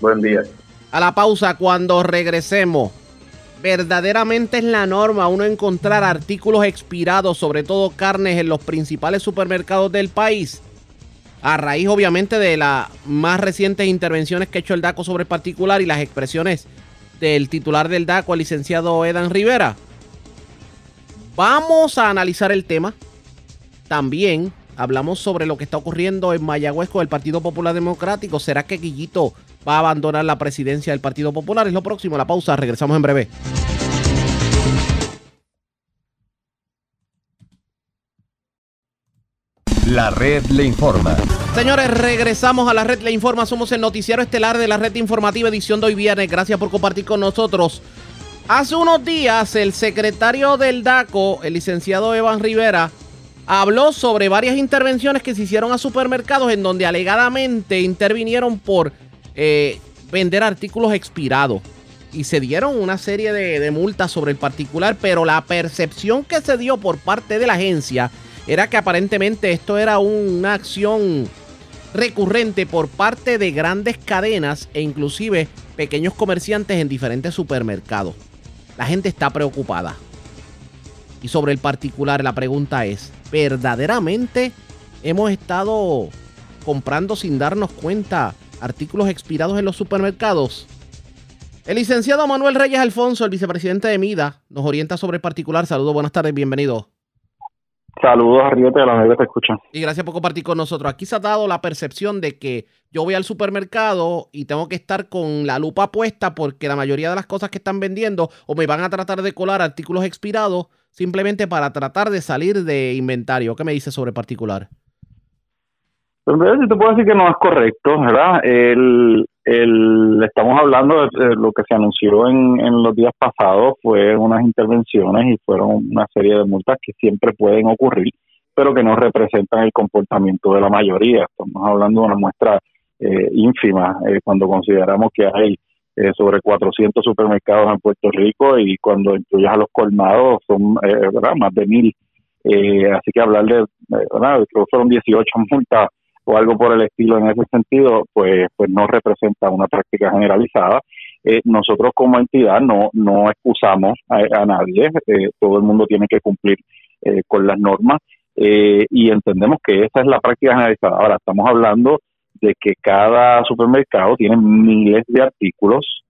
S7: Buen día.
S2: A la pausa cuando regresemos. Verdaderamente es la norma uno encontrar artículos expirados, sobre todo carnes, en los principales supermercados del país a raíz obviamente de las más recientes intervenciones que ha hecho el DACO sobre el particular y las expresiones del titular del DACO, el licenciado Edan Rivera. Vamos a analizar el tema. También hablamos sobre lo que está ocurriendo en Mayagüez con el Partido Popular Democrático. ¿Será que Guillito va a abandonar la presidencia del Partido Popular? Es lo próximo, la pausa. Regresamos en breve.
S1: La red le informa.
S2: Señores, regresamos a la red le informa. Somos el noticiero estelar de la red informativa edición de hoy viernes. Gracias por compartir con nosotros. Hace unos días el secretario del DACO, el licenciado Evan Rivera, habló sobre varias intervenciones que se hicieron a supermercados en donde alegadamente intervinieron por eh, vender artículos expirados. Y se dieron una serie de, de multas sobre el particular, pero la percepción que se dio por parte de la agencia era que aparentemente esto era una acción recurrente por parte de grandes cadenas e inclusive pequeños comerciantes en diferentes supermercados. La gente está preocupada. Y sobre el particular, la pregunta es, ¿verdaderamente hemos estado comprando sin darnos cuenta artículos expirados en los supermercados? El licenciado Manuel Reyes Alfonso, el vicepresidente de MIDA, nos orienta sobre el particular. Saludos, buenas tardes, bienvenido.
S4: Saludos a Río de la que te escuchan.
S2: Y gracias por compartir con nosotros. Aquí se ha dado la percepción de que yo voy al supermercado y tengo que estar con la lupa puesta porque la mayoría de las cosas que están vendiendo o me van a tratar de colar artículos expirados simplemente para tratar de salir de inventario. ¿Qué me dice sobre particular?
S4: Pues, si te puedo decir que no es correcto, ¿verdad? El, estamos hablando de, lo que se anunció en, en los días pasados, fue unas intervenciones y fueron una serie de multas que siempre pueden ocurrir pero que no representan el comportamiento de la mayoría. Estamos hablando de una muestra eh, ínfima eh, cuando consideramos que hay eh, sobre 400 supermercados en Puerto Rico y cuando incluyas a los colmados son más de mil. así que hablar de, ¿verdad? creo que fueron 18 (laughs) multas o algo por el estilo en ese sentido, pues, pues no representa una práctica generalizada. nosotros como entidad no, no excusamos a, nadie, todo el mundo tiene que cumplir con las normas y entendemos que esa es la práctica generalizada. Ahora, estamos hablando de que cada supermercado tiene miles de artículos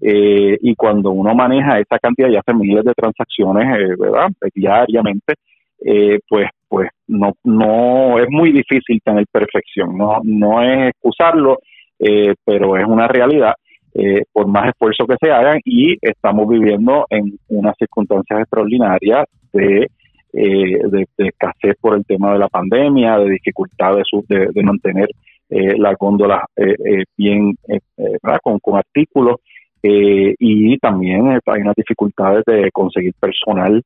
S4: eh, y cuando uno maneja esa cantidad y hace miles de transacciones, eh, ¿verdad? Diariamente, eh, pues pues no no es muy difícil tener perfección, no no es excusarlo, pero es una realidad. por más esfuerzo que se hagan y estamos viviendo en unas circunstancias extraordinarias de, de, escasez por el tema de la pandemia, de dificultad de, de, de mantener eh, las góndolas eh, eh, bien con, con, artículos y también hay unas dificultades de conseguir personal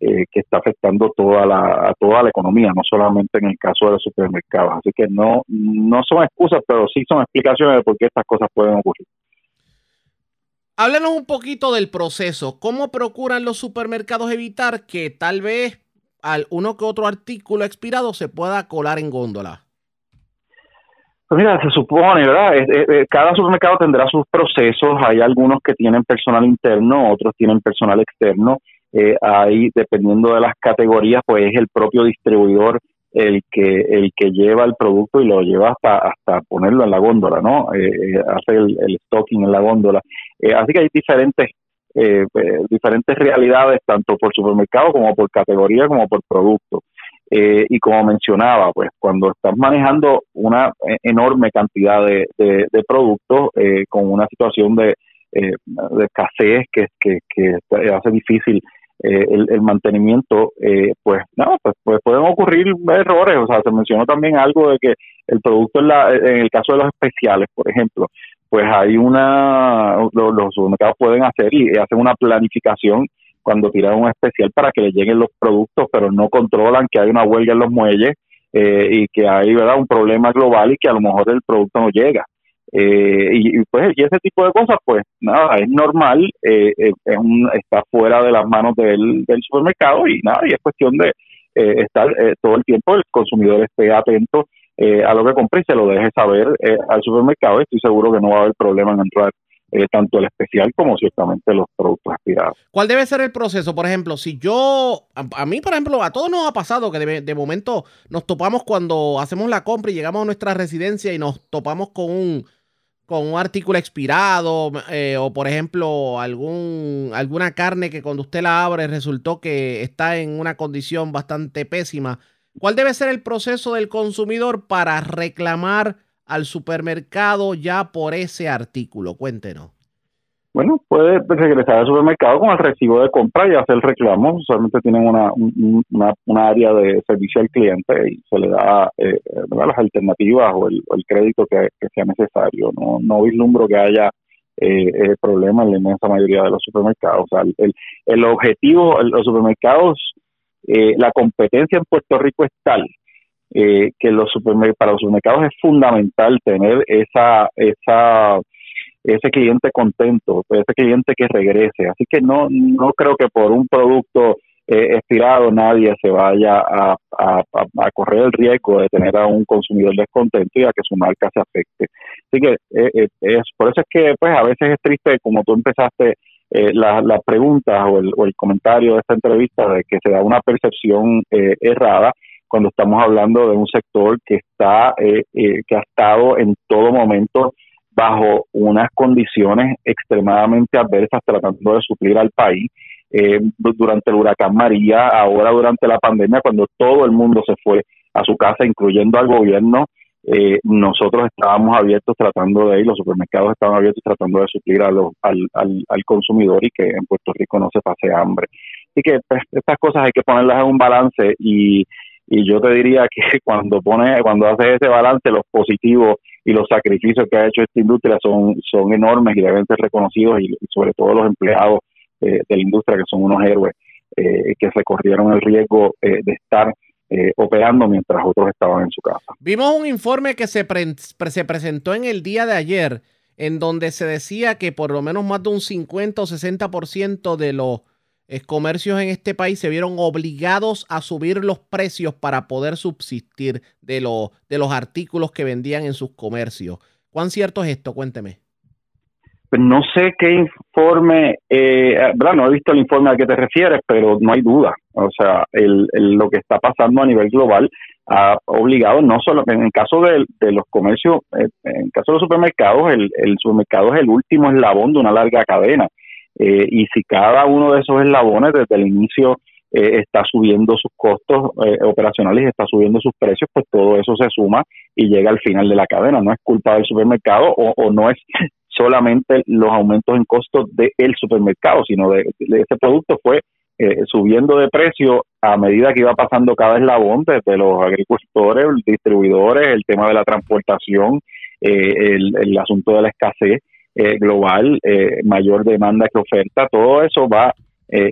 S4: que está afectando toda la, a toda la economía, no solamente en el caso de los supermercados. Así que no, no son excusas, pero sí son explicaciones de por qué estas cosas pueden ocurrir.
S2: Háblanos un poquito del proceso. ¿Cómo procuran los supermercados evitar que tal vez al uno que otro artículo expirado se pueda colar en góndola?
S4: Pues mira, se supone, ¿verdad? cada supermercado tendrá sus procesos. Hay algunos que tienen personal interno, otros tienen personal externo. Eh, ahí, dependiendo de las categorías, pues es el propio distribuidor el que el que lleva el producto y lo lleva hasta hasta ponerlo en la góndola, ¿no? Eh, eh hace el, el, stocking en la góndola. Eh, así que hay diferentes eh, diferentes realidades, tanto por supermercado como por categoría como por producto. Eh, y como mencionaba, pues cuando estás manejando una eh, enorme cantidad de, de, productos eh, con una situación de, de escasez que, que, hace difícil el, el, mantenimiento, pues no, pues, pues, pueden ocurrir errores. O sea, se mencionó también algo de que el producto en, la, en el caso de los especiales, por ejemplo, pues hay una, los, los pueden hacer y hacen una planificación cuando tiran un especial para que le lleguen los productos, pero no controlan que hay una huelga en los muelles eh, y que hay verdad un problema global y que a lo mejor el producto no llega. Eh, y, pues y ese tipo de cosas pues nada es normal eh, es un, está fuera de las manos del, supermercado y nada y es cuestión de estar todo el tiempo el consumidor esté atento a lo que compre y se lo deje saber al supermercado estoy seguro que no va a haber problema en entrar eh, tanto el especial como ciertamente los productos aspirados.
S2: ¿Cuál debe ser el proceso? Por ejemplo, si yo, a, mí, por ejemplo, a todos nos ha pasado que de, momento nos topamos cuando hacemos la compra y llegamos a nuestra residencia y nos topamos con un, con un artículo expirado eh, o, por ejemplo, algún, alguna carne que cuando usted la abre resultó que está en una condición bastante pésima. ¿Cuál debe ser el proceso del consumidor para reclamar? al supermercado ya por ese artículo? Cuéntenos.
S4: Bueno, puede regresar al supermercado con el recibo de compra y hacer el reclamo. Solamente tienen una, una, área de servicio al cliente y se le da eh, las alternativas o el, crédito que, sea necesario. No, no vislumbro que haya eh, eh, problemas en la inmensa mayoría de los supermercados. O el, el objetivo, los supermercados, eh, la competencia en Puerto Rico es tal eh, que los para los supermercados es fundamental tener esa, esa, ese cliente contento, ese cliente que regrese. Así que no, no creo que por un producto eh, expirado nadie se vaya a, a, correr el riesgo de tener a un consumidor descontento y a que su marca se afecte. Así que eh, es por eso es que pues a veces es triste, como tú empezaste las la preguntas o el, o el comentario de esta entrevista, de que se da una percepción errada cuando estamos hablando de un sector que está eh, eh, que ha estado en todo momento bajo unas condiciones extremadamente adversas tratando de suplir al país eh, durante el huracán María, ahora durante la pandemia, cuando todo el mundo se fue a su casa, incluyendo al gobierno, nosotros estábamos abiertos tratando de ir, los supermercados estaban abiertos tratando de suplir a los, al, al, al consumidor y que en Puerto Rico no se pase hambre. Así que pues, estas cosas hay que ponerlas en un balance y, y yo te diría que (laughs) cuando pone cuando haces ese balance los positivos y los sacrificios que ha hecho esta industria son son enormes y deben ser reconocidos y, sobre todo los empleados eh, de la industria que son unos héroes eh, que se corrieron el riesgo eh, de estar operando mientras otros estaban en su casa.
S2: Vimos un informe que se, se presentó en el día de ayer en donde se decía que por lo menos más de un 50 o 60% de los comercios en este país se vieron obligados a subir los precios para poder subsistir de, de los artículos que vendían en sus comercios. ¿Cuán cierto es esto? Cuénteme.
S4: Pues no sé qué informe, eh, no he visto el informe al que te refieres, pero no hay duda. O sea, el, lo que está pasando a nivel global ha obligado, no solo en el caso de, los comercios, eh, en el caso de los supermercados, el, supermercado es el último eslabón de una larga cadena. Eh, y si cada uno de esos eslabones desde el inicio eh, está subiendo sus costos operacionales y está subiendo sus precios, pues todo eso se suma y llega al final de la cadena. No es culpa del supermercado o, no es (laughs) solamente los aumentos en costos del supermercado, sino de, ese producto fue eh, subiendo de precio a medida que iba pasando cada eslabón desde los agricultores, los distribuidores, el tema de la transportación, eh, el, asunto de la escasez eh, global, mayor demanda que oferta, todo eso va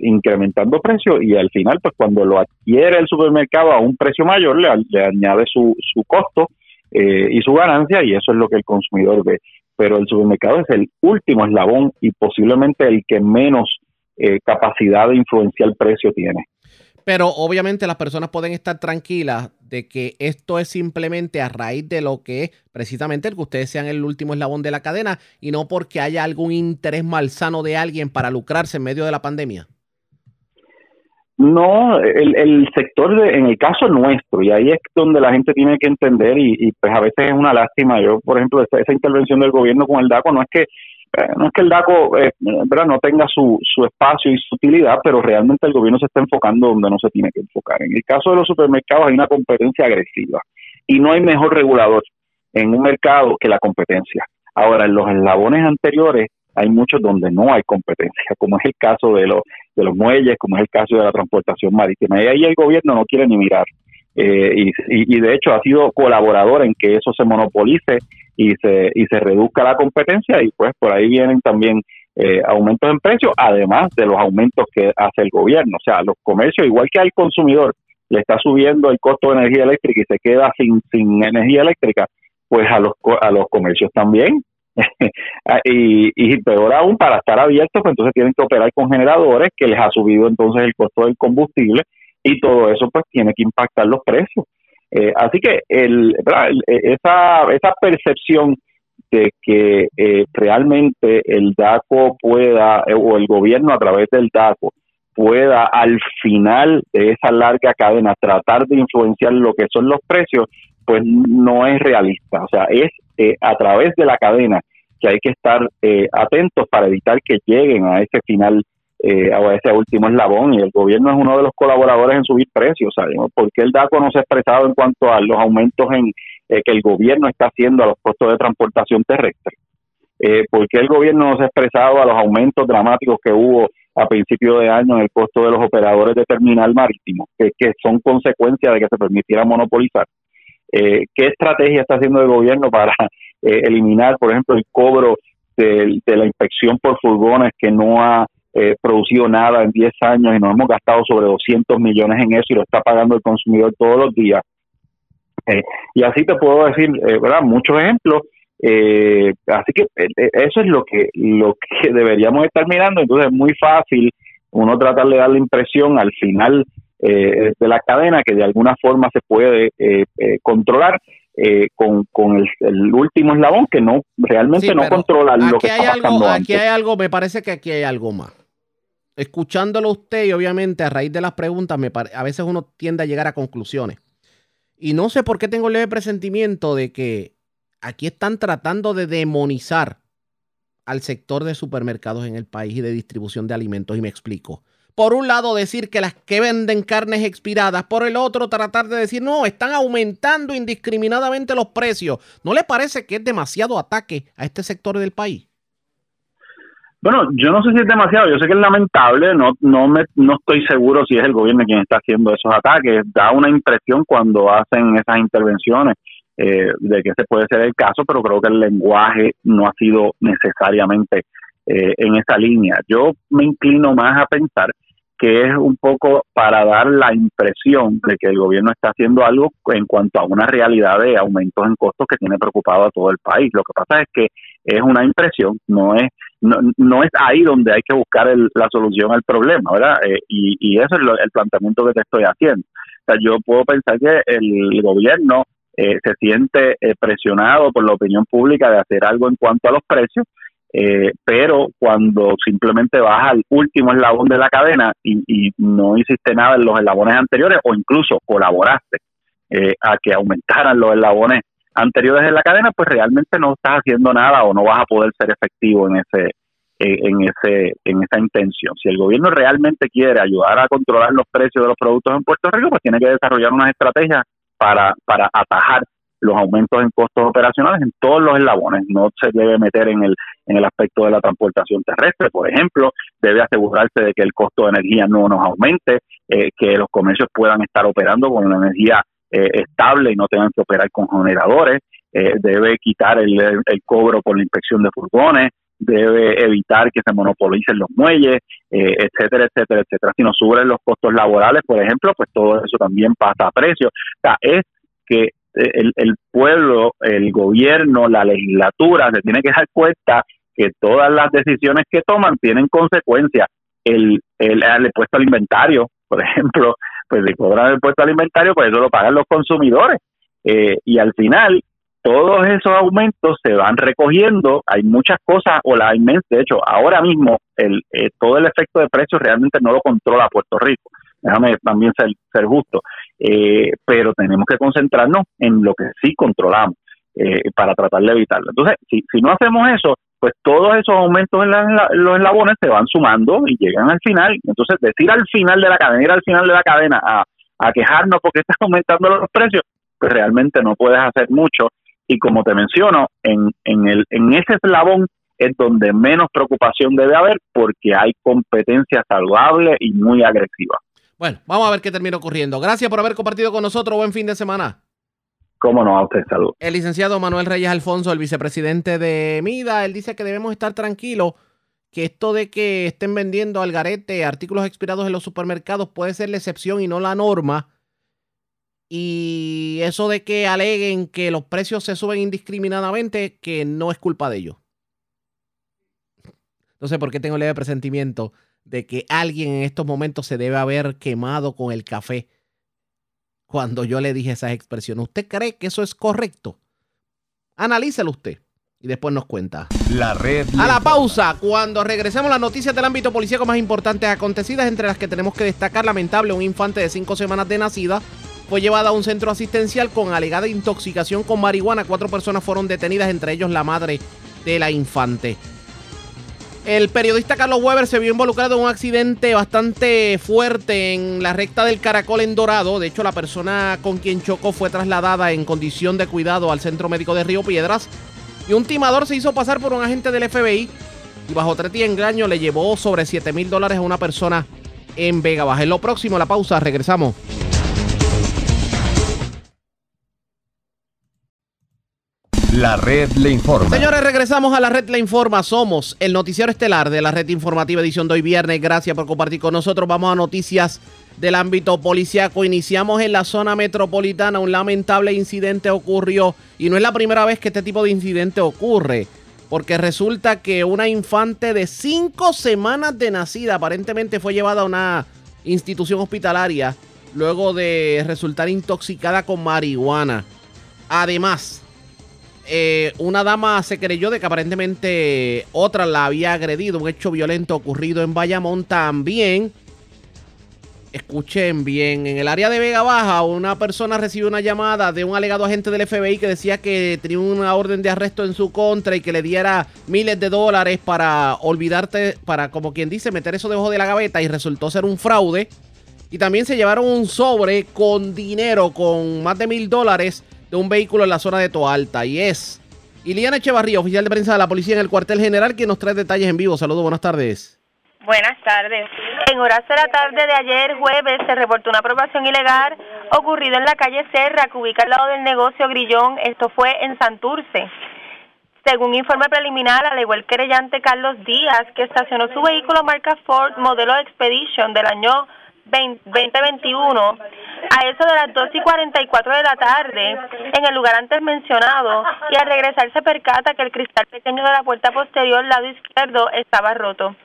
S4: incrementando precios y al final, pues cuando lo adquiere el supermercado a un precio mayor, le, añade su, su costo y su ganancia y eso es lo que el consumidor ve pero el supermercado es el último eslabón y posiblemente el que menos eh, capacidad de influenciar el precio tiene.
S2: Pero obviamente las personas pueden estar tranquilas de que esto es simplemente a raíz de lo que es precisamente el que ustedes sean el último eslabón de la cadena y no porque haya algún interés malsano de alguien para lucrarse en medio de la pandemia.
S4: No, el, el sector, de, en el caso nuestro, y ahí es donde la gente tiene que entender, y, pues a veces es una lástima. Yo, por ejemplo, esa, intervención del gobierno con el DACO no es que no es que el DACO eh, no tenga su, su espacio y su utilidad, pero realmente el gobierno se está enfocando donde no se tiene que enfocar. En el caso de los supermercados hay una competencia agresiva y no hay mejor regulador en un mercado que la competencia. Ahora, en los eslabones anteriores hay muchos donde no hay competencia, como es el caso de los, de los muelles, como es el caso de la transportación marítima. Y ahí el gobierno no quiere ni mirar. Eh, y, y, de hecho ha sido colaborador en que eso se monopolice y se, y se reduzca la competencia y pues por ahí vienen también eh, aumentos en precios, además de los aumentos que hace el gobierno. O sea, los comercios, igual que al consumidor, le está subiendo el costo de energía eléctrica y se queda sin, sin energía eléctrica, pues a los, a los comercios también (laughs) y, y peor aún, para estar abiertos, pues entonces tienen que operar con generadores que les ha subido entonces el costo del combustible y todo eso pues tiene que impactar los precios. Eh, así que el, esa, esa percepción de que eh, realmente el DACO pueda, eh, o el gobierno a través del DACO, pueda al final de esa larga cadena tratar de influenciar lo que son los precios, pues no es realista. O sea, es eh, a través de la cadena que hay que estar eh, atentos para evitar que lleguen a ese final eh, a ese último eslabón y el gobierno es uno de los colaboradores en subir precios. ¿sabemos? ¿Por qué el DACO no se ha expresado en cuanto a los aumentos en que el gobierno está haciendo a los costos de transportación terrestre? Eh, ¿Por qué el gobierno no se ha expresado a los aumentos dramáticos que hubo a principio de año en el costo de los operadores de terminal marítimo, que, son consecuencia de que se permitiera monopolizar? Eh, ¿Qué estrategia está haciendo el gobierno para eh, eliminar, por ejemplo, el cobro de, la inspección por furgones que no ha eh, producido nada en 10 años y nos hemos gastado sobre 200 millones en eso y lo está pagando el consumidor todos los días? y así te puedo decir, ¿verdad? Muchos ejemplos. así que eso es lo que lo que (laughs) deberíamos estar mirando. Entonces es muy fácil uno tratar de dar la impresión al final eh, de la cadena que de alguna forma se puede eh, eh, controlar con, con el, último eslabón que no realmente no controla lo que
S2: hay algo, Aquí hay algo, me parece que aquí hay algo más. Escuchándolo usted y obviamente a raíz de las preguntas, me a veces uno tiende a llegar a conclusiones. Y no sé por qué tengo el leve presentimiento de que aquí están tratando de demonizar al sector de supermercados en el país y de distribución de alimentos. Y me explico por un lado decir que las que venden carnes expiradas, por el otro tratar de decir, no, están aumentando indiscriminadamente los precios. ¿No le parece que es demasiado ataque a este sector del país?
S4: Bueno, yo no sé si es demasiado, yo sé que es lamentable, no no me no estoy seguro si es el gobierno quien está haciendo esos ataques. Da una impresión cuando hacen esas intervenciones eh, de que ese puede ser el caso, pero creo que el lenguaje no ha sido necesariamente eh, en esa línea. Yo me inclino más a pensar que es un poco para dar la impresión de que el gobierno está haciendo algo en cuanto a una realidad de aumentos en costos que tiene preocupado a todo el país. Lo que pasa es que es una impresión, no es no, es ahí donde hay que buscar la solución al problema, ¿verdad? Eh, y, y eso es el planteamiento que te estoy haciendo. O sea, yo puedo pensar que el gobierno eh, se siente eh, presionado por la opinión pública de hacer algo en cuanto a los precios, eh, pero cuando simplemente vas al último eslabón de la cadena y, no hiciste nada en los eslabones anteriores o incluso colaboraste eh, a que aumentaran los eslabones anteriores de la cadena, pues realmente no estás haciendo nada o no vas a poder ser efectivo en ese eh, en ese en esa intención. Si el gobierno realmente quiere ayudar a controlar los precios de los productos en Puerto Rico, pues tiene que desarrollar unas estrategias para para atajar los aumentos en costos operacionales en todos los eslabones. No se debe meter en el, en el aspecto de la transportación terrestre, por ejemplo, debe asegurarse de que el costo de energía no nos aumente, eh, que los comercios puedan estar operando con una energía eh, estable y no tengan que operar con generadores, eh, debe quitar el, el, cobro por la inspección de furgones, debe evitar que se monopolicen los muelles, etcétera, etcétera, etcétera. Si nos suben los costos laborales, por ejemplo, pues todo eso también pasa a precio. O sea, es que el, el pueblo, el gobierno, la legislatura se tiene que dar cuenta que todas las decisiones que toman tienen consecuencias. El, el, el puesto al inventario, (laughs) por ejemplo, pues si cobran el puesto al inventario, pues eso lo pagan los consumidores. Eh, y al final, todos esos aumentos se van recogiendo. Hay muchas cosas, o la inmensa, de hecho, ahora mismo el, eh, todo el efecto de precios realmente no lo controla Puerto Rico déjame también ser, ser justo, eh, pero tenemos que concentrarnos en lo que sí controlamos eh, para tratar de evitarlo. Entonces, si, si no hacemos eso, pues todos esos aumentos en, los eslabones se van sumando y llegan al final. Entonces, decir al final de la cadena, ir al final de la cadena a, quejarnos porque (laughs) están aumentando los precios, pues realmente no puedes hacer mucho. Y como te menciono, en, en, el, en ese eslabón es donde menos preocupación debe haber porque hay competencia saludable y muy agresiva.
S2: Bueno, vamos a ver qué termina ocurriendo. Gracias por haber compartido con nosotros. Buen fin de semana.
S4: Cómo no, a usted, salud.
S2: El licenciado Manuel Reyes Alfonso, el vicepresidente de MIDA, él dice que debemos estar tranquilos, que esto de que estén vendiendo al garete artículos expirados en los supermercados puede ser la excepción y no la norma. Y eso de que aleguen que los precios se suben indiscriminadamente, que no es culpa de ellos. No sé por qué tengo leve presentimiento de que alguien en estos momentos se debe haber quemado con el café cuando yo le dije esas expresiones. ¿Usted cree que eso es correcto? Analícelo usted y después nos cuenta.
S1: La red.
S2: A la pausa, cuando regresemos las noticias del ámbito policíaco más importantes acontecidas, entre las que tenemos que destacar, lamentable, un infante de cinco semanas de nacida fue llevada a un centro asistencial con alegada intoxicación con marihuana. Cuatro personas fueron detenidas, entre ellos la madre de la infante. El periodista Carlos Weber se vio involucrado en un accidente bastante fuerte en la recta del Caracol en Dorado. De hecho, la persona con quien chocó fue trasladada en condición de cuidado al centro médico de Río Piedras. Y un timador se hizo pasar por un agente del FBI y bajo tres días engaño le llevó sobre 7 mil dólares a una persona en Vega Baja. En lo próximo, la pausa, regresamos.
S1: La red le informa.
S2: Señores, regresamos a la red le informa. Somos el noticiero estelar de la red informativa edición de hoy viernes. Gracias por compartir con nosotros. Vamos a noticias del ámbito policiaco. Iniciamos en la zona metropolitana. Un lamentable incidente ocurrió y no es la primera vez que este tipo de incidente ocurre. Porque resulta que una infante de cinco semanas de nacida aparentemente fue llevada a una institución hospitalaria luego de resultar intoxicada con marihuana. Además, eh, una dama se creyó de que aparentemente otra la había agredido. Un hecho violento ocurrido en Bayamón también. Escuchen bien, en el área de Vega Baja una persona recibió una llamada de un alegado agente del FBI que decía que tenía una orden de arresto en su contra y que le diera miles de dólares para olvidarte, para como quien dice, meter eso debajo de la gaveta y resultó ser un fraude. Y también se llevaron un sobre con dinero, con más de mil dólares de un vehículo en la zona de Toalta y es Iliana Echevarría, oficial de prensa de la policía en el cuartel general, quien nos trae detalles en vivo. Saludos, buenas tardes.
S8: Buenas tardes. En horas de la tarde de ayer, jueves, se reportó una aprobación ilegal ocurrida en la calle Serra, que ubica al lado del negocio Grillón. Esto fue en Santurce. Según informe preliminar, alegó el querellante Carlos Díaz, que estacionó su vehículo marca Ford modelo Expedition del año 2021 a eso de las 2 y 44 de la tarde en el lugar antes mencionado y al regresar se percata que el cristal pequeño de la puerta posterior lado izquierdo estaba roto.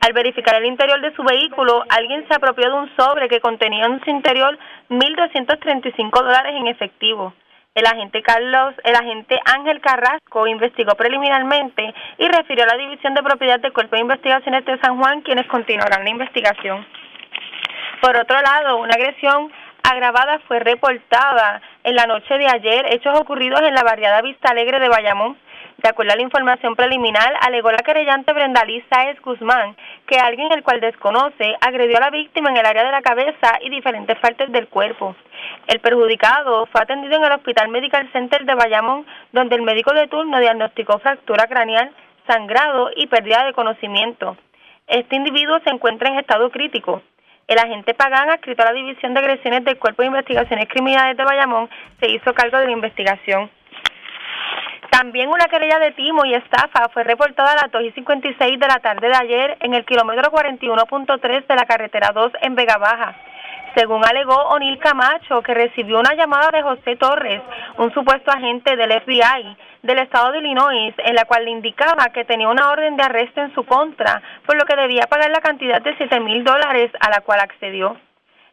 S8: Al verificar el interior de su vehículo, alguien se apropió de un sobre que contenía en su interior 1.235 dólares en efectivo. El agente Carlos, el agente Ángel Carrasco investigó preliminarmente y refirió a la División de Propiedad del Cuerpo de Investigaciones de San Juan, quienes continuarán la investigación. Por otro lado, una agresión agravada fue reportada en la noche de ayer, hechos ocurridos en la barriada Vista Alegre de Bayamón. De acuerdo a la información preliminar, alegó la querellante Brenda Saez Guzmán que alguien el cual desconoce agredió a la víctima en el área de la cabeza y diferentes partes del cuerpo. El perjudicado fue atendido en el Hospital Medical Center de Bayamón, donde el médico de turno diagnosticó fractura craneal, sangrado y pérdida de conocimiento. Este individuo se encuentra en estado crítico. El agente Pagán, adscrito a la División de Agresiones del Cuerpo de Investigaciones Criminales de Bayamón, se hizo cargo de la investigación. También una querella de timo y estafa fue reportada a las 2 y 56 de la tarde de ayer en el kilómetro 41.3 de la carretera 2 en Vega Baja. Según alegó O'Neill Camacho, que recibió una llamada de José Torres, un supuesto agente del FBI del estado de Illinois, en la cual le indicaba que tenía una orden de arresto en su contra, por lo que debía pagar la cantidad de 7 mil dólares a la cual accedió.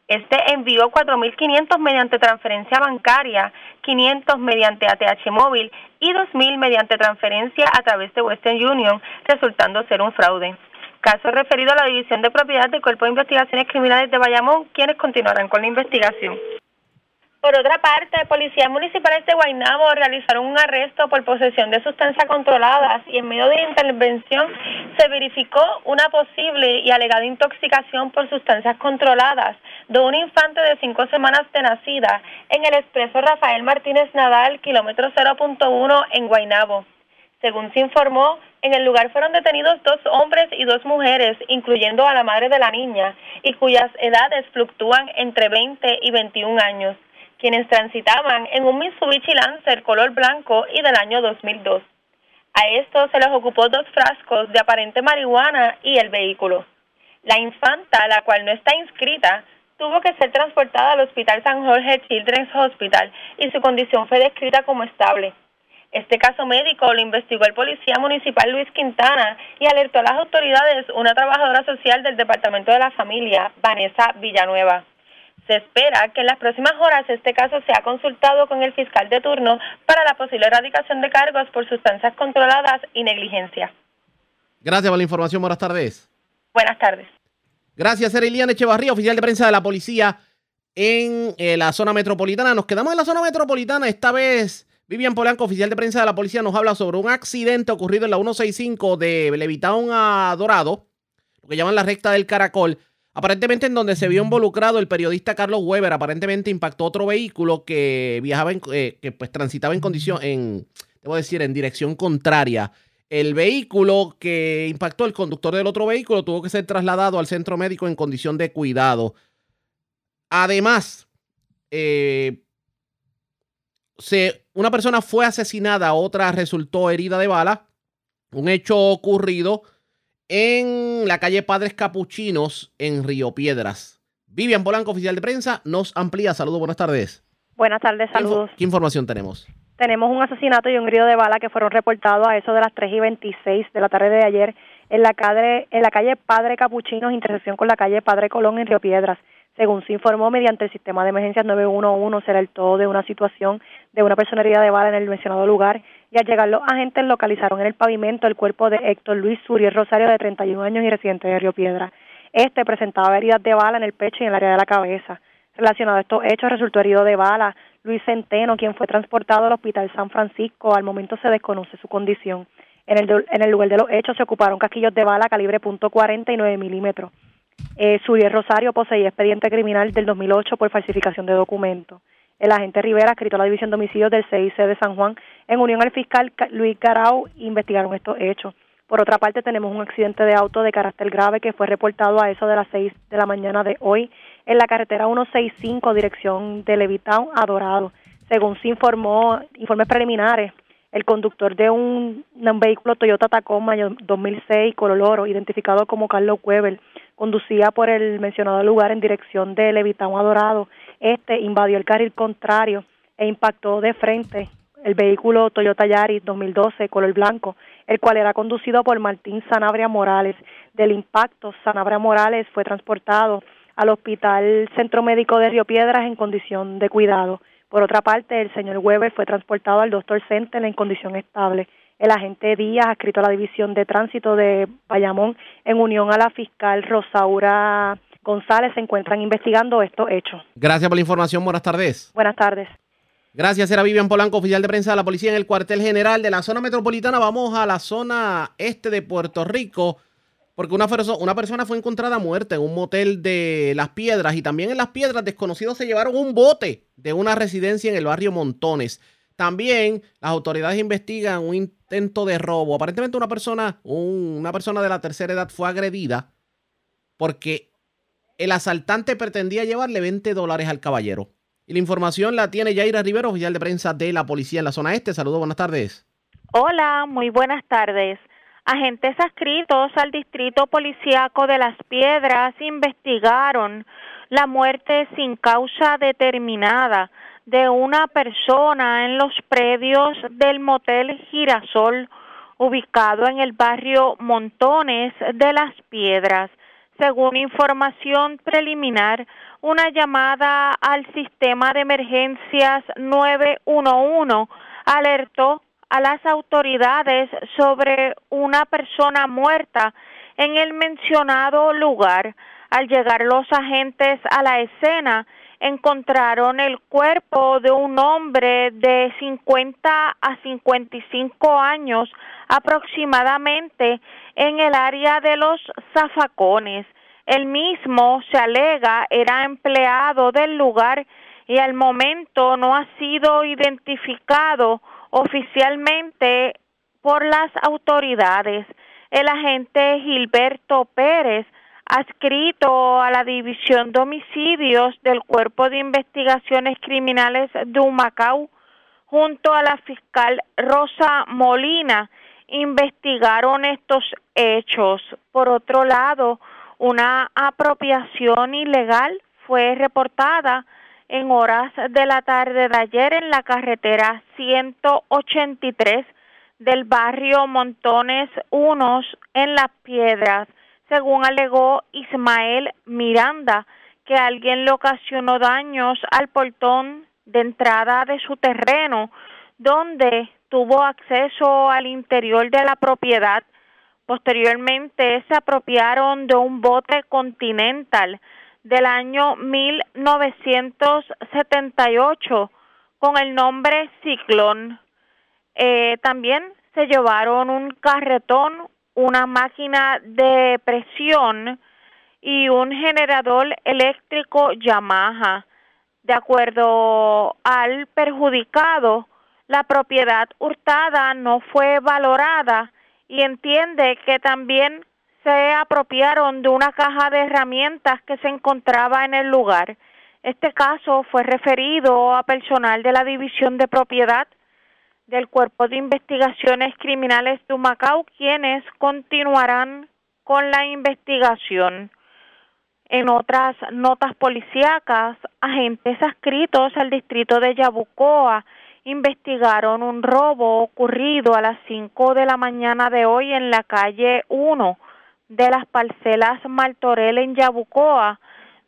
S8: Este envió 4.500 mediante transferencia bancaria, 500 mediante ATH móvil y 2.000 mediante transferencia a través de Western Union, resultando ser un fraude. Caso referido a la División de Propiedad del Cuerpo de Investigaciones Criminales de Bayamón, quienes continuarán con la investigación. Por otra parte, policías municipales de Guaynabo realizaron un arresto por posesión de sustancias controladas y en medio de intervención se verificó una posible y alegada intoxicación por sustancias controladas de un infante de cinco semanas de nacida en el expreso Rafael Martínez Nadal, kilómetro 0.1 en Guaynabo. Según se informó, en el lugar fueron detenidos dos hombres y dos mujeres, incluyendo a la madre de la niña, y cuyas edades fluctúan entre 20 y 21 años quienes transitaban en un Mitsubishi Lancer color blanco y del año 2002. A estos se les ocupó dos frascos de aparente marihuana y el vehículo. La infanta, la cual no está inscrita, tuvo que ser transportada al Hospital San Jorge Children's Hospital y su condición fue descrita como estable. Este caso médico lo investigó el policía municipal Luis Quintana y alertó a las autoridades una trabajadora social del Departamento de la Familia, Vanessa Villanueva. Se espera que en las próximas horas este caso sea consultado con el fiscal de turno para la posible erradicación de cargos por sustancias controladas y negligencia.
S2: Gracias por la información. Buenas tardes.
S8: Buenas tardes.
S2: Gracias, Eriliana Echevarría, oficial de prensa de la policía en eh, la zona metropolitana. Nos quedamos en la zona metropolitana. Esta vez, Vivian Polanco, oficial de prensa de la policía, nos habla sobre un accidente ocurrido en la 165 de Levitown a Dorado, lo que llaman la recta del Caracol. Aparentemente en donde se vio involucrado el periodista Carlos Weber, aparentemente impactó otro vehículo que viajaba eh, que pues transitaba en condición, en, debo decir, en dirección contraria. El vehículo que impactó el conductor del otro vehículo tuvo que ser trasladado al centro médico en condición de cuidado. Además, eh, se, una persona fue asesinada, otra resultó herida de bala. Un hecho ocurrido en la calle Padres Capuchinos en Río Piedras. Vivian Polanco, oficial de prensa, nos amplía. Saludos, buenas tardes.
S9: Buenas tardes, saludos.
S2: ¿Qué, información tenemos?
S9: Tenemos un asesinato y un grito de bala que fueron reportados a eso de las 3 y 26 de la tarde de ayer en la, calle, en la calle Padre Capuchinos, intersección con la calle Padre Colón en Río Piedras. Según se informó mediante el sistema de emergencias 911, será el todo de una situación de una persona herida de bala en el mencionado lugar y al llegar los agentes localizaron en el pavimento el cuerpo de Héctor Luis Suriel Rosario de 31 años y residente de Río Piedra. Este presentaba heridas de bala en el pecho y en el área de la cabeza. Relacionado a estos hechos resultó herido de bala Luis Centeno, quien fue transportado al Hospital San Francisco. Al momento se desconoce su condición. En el, en el lugar de los hechos se ocuparon casquillos de bala calibre .40 y 9 milímetros. Eh, Suriel Rosario poseía expediente criminal del 2008 por falsificación de documentos. El agente Rivera, escrito a la División de Homicidios del CIC de San Juan, en unión al fiscal Luis Garau, investigaron estos hechos. Por otra parte, tenemos un accidente de auto de carácter grave que fue reportado a eso de las 6 de la mañana de hoy en la carretera 165, dirección de Levitown a Dorado. Según se informó, informes preliminares, El conductor de un, vehículo Toyota Tacoma 2006 color identificado como Carlos Weber, conducía por el mencionado lugar en dirección de Levitán a Dorado. Este invadió el carril contrario e impactó de frente el vehículo Toyota Yaris 2012 color blanco, el cual era conducido por Martín Sanabria Morales. Del impacto, Sanabria Morales fue transportado al Hospital Centro Médico de Río Piedras en condición de cuidado. Por otra parte, el señor Weber fue transportado al Doctor Center en condición estable. El agente Díaz, adscrito a la División de Tránsito de Bayamón, en unión a la fiscal Rosaura González, se encuentran investigando estos hechos.
S2: Gracias por la información. Buenas tardes.
S9: Buenas tardes.
S2: Gracias, era Vivian Polanco, oficial de prensa de la policía en el cuartel general de la zona metropolitana. Vamos a la zona este de Puerto Rico, porque una, una persona fue encontrada muerta en un motel de Las Piedras y también en Las Piedras desconocidos se llevaron un bote de una residencia en el barrio Montones. También las autoridades investigan un intento de robo. Aparentemente una persona, una persona de la tercera edad fue agredida porque el asaltante pretendía llevarle 20 dólares al caballero. Y la información la tiene Yaira Rivero, oficial de prensa de la policía en la zona este. Saludos, buenas tardes.
S10: Hola, muy buenas tardes. Agentes adscritos al Distrito Policíaco de Las Piedras investigaron la muerte sin causa determinada de una persona en los predios del motel Girasol, ubicado en el barrio Montones de Las Piedras. Según información preliminar, una llamada al sistema de emergencias 911 alertó a las autoridades sobre una persona muerta en el mencionado lugar. Al llegar los agentes a la escena, encontraron el cuerpo de un hombre de 50 a 55 años aproximadamente en el área de los zafacones. El mismo, se alega, era empleado del lugar y al momento no ha sido identificado oficialmente por las autoridades. El agente Gilberto Pérez, adscrito a la División de Homicidios del Cuerpo de Investigaciones Criminales de Humacao, junto a la fiscal Rosa Molina, investigaron estos hechos. Por otro lado, una apropiación ilegal fue reportada en horas de la tarde de ayer en la carretera 183 del barrio Montones Unos en Las Piedras, según alegó Ismael Miranda, que alguien le ocasionó daños al portón de entrada de su terreno, donde tuvo acceso al interior de la propiedad Posteriormente se apropiaron de un bote continental del año 1978 con el nombre Ciclón. Eh, también se llevaron un carretón, una máquina de presión y un generador eléctrico Yamaha. De acuerdo al perjudicado, la propiedad hurtada no fue valorada y entiende que también se apropiaron de una caja de herramientas que se encontraba en el lugar. Este caso fue referido a personal de la División de Propiedad del Cuerpo de Investigaciones Criminales de Macao, quienes continuarán con la investigación. En otras notas policíacas, agentes adscritos al distrito de Yabucoa investigaron un robo ocurrido a las 5 de la mañana de hoy en la calle 1 de las parcelas Martorell en Yabucoa,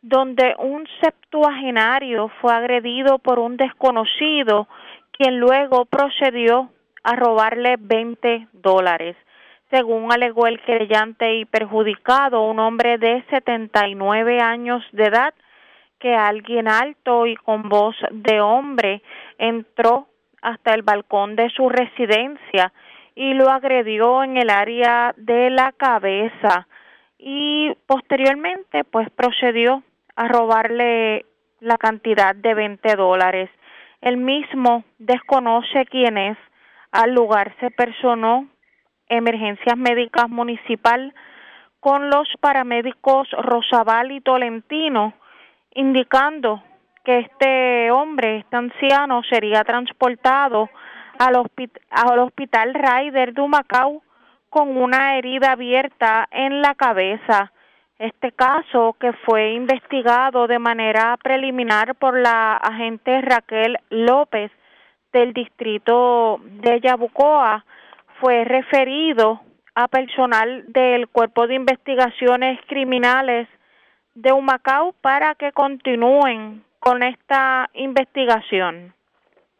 S10: donde un septuagenario fue agredido por un desconocido, quien luego procedió a robarle 20 dólares. Según alegó el creyente y perjudicado, un hombre de 79 años de edad, que alguien alto y con voz de hombre entró hasta el balcón de su residencia y lo agredió en el área de la cabeza y posteriormente pues procedió a robarle la cantidad de 20 dólares. El mismo desconoce quién es. Al lugar se personó emergencias médicas municipal con los paramédicos Rosabal y Tolentino, indicando que este hombre, este anciano, sería transportado al, al hospital Ryder de Humacao con una herida abierta en la cabeza. Este caso, que fue investigado de manera preliminar por la agente Raquel López del distrito de Yabucoa, fue referido a personal del Cuerpo de Investigaciones Criminales de Humacao para que continúen con esta investigación.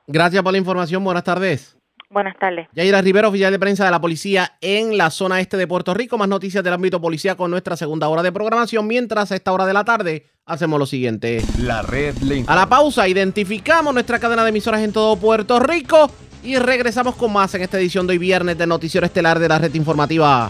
S2: Gracias por la información. Buenas tardes.
S10: Buenas tardes.
S2: Yaira Rivera, oficial de prensa de la policía en la zona este de Puerto Rico. Más noticias del ámbito policía con nuestra segunda hora de programación. Mientras a esta hora de la tarde hacemos lo siguiente.
S1: La red
S2: A la pausa, identificamos nuestra cadena de emisoras en todo Puerto Rico y regresamos con más en esta edición de hoy viernes de Noticiero Estelar de la red informativa.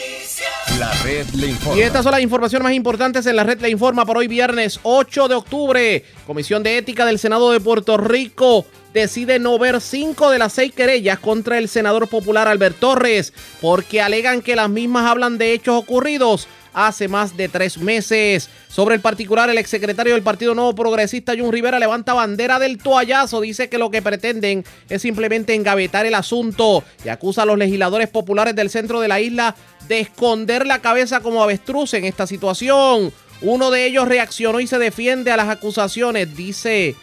S2: Y estas son las informaciones más importantes en la red le informa por hoy viernes 8 de octubre. Comisión de Ética del Senado de Puerto Rico decide no ver cinco de las seis querellas contra el senador popular Albert Torres porque alegan que las mismas hablan de hechos ocurridos hace más de tres meses. Sobre el particular, el exsecretario del Partido Nuevo Progresista, Jun Rivera, levanta bandera del toallazo. Dice que lo que pretenden es simplemente engavetar el asunto y acusa a los legisladores populares del centro de la isla de esconder la cabeza como avestruz en esta situación. Uno de ellos reaccionó y se defiende a las acusaciones. Dice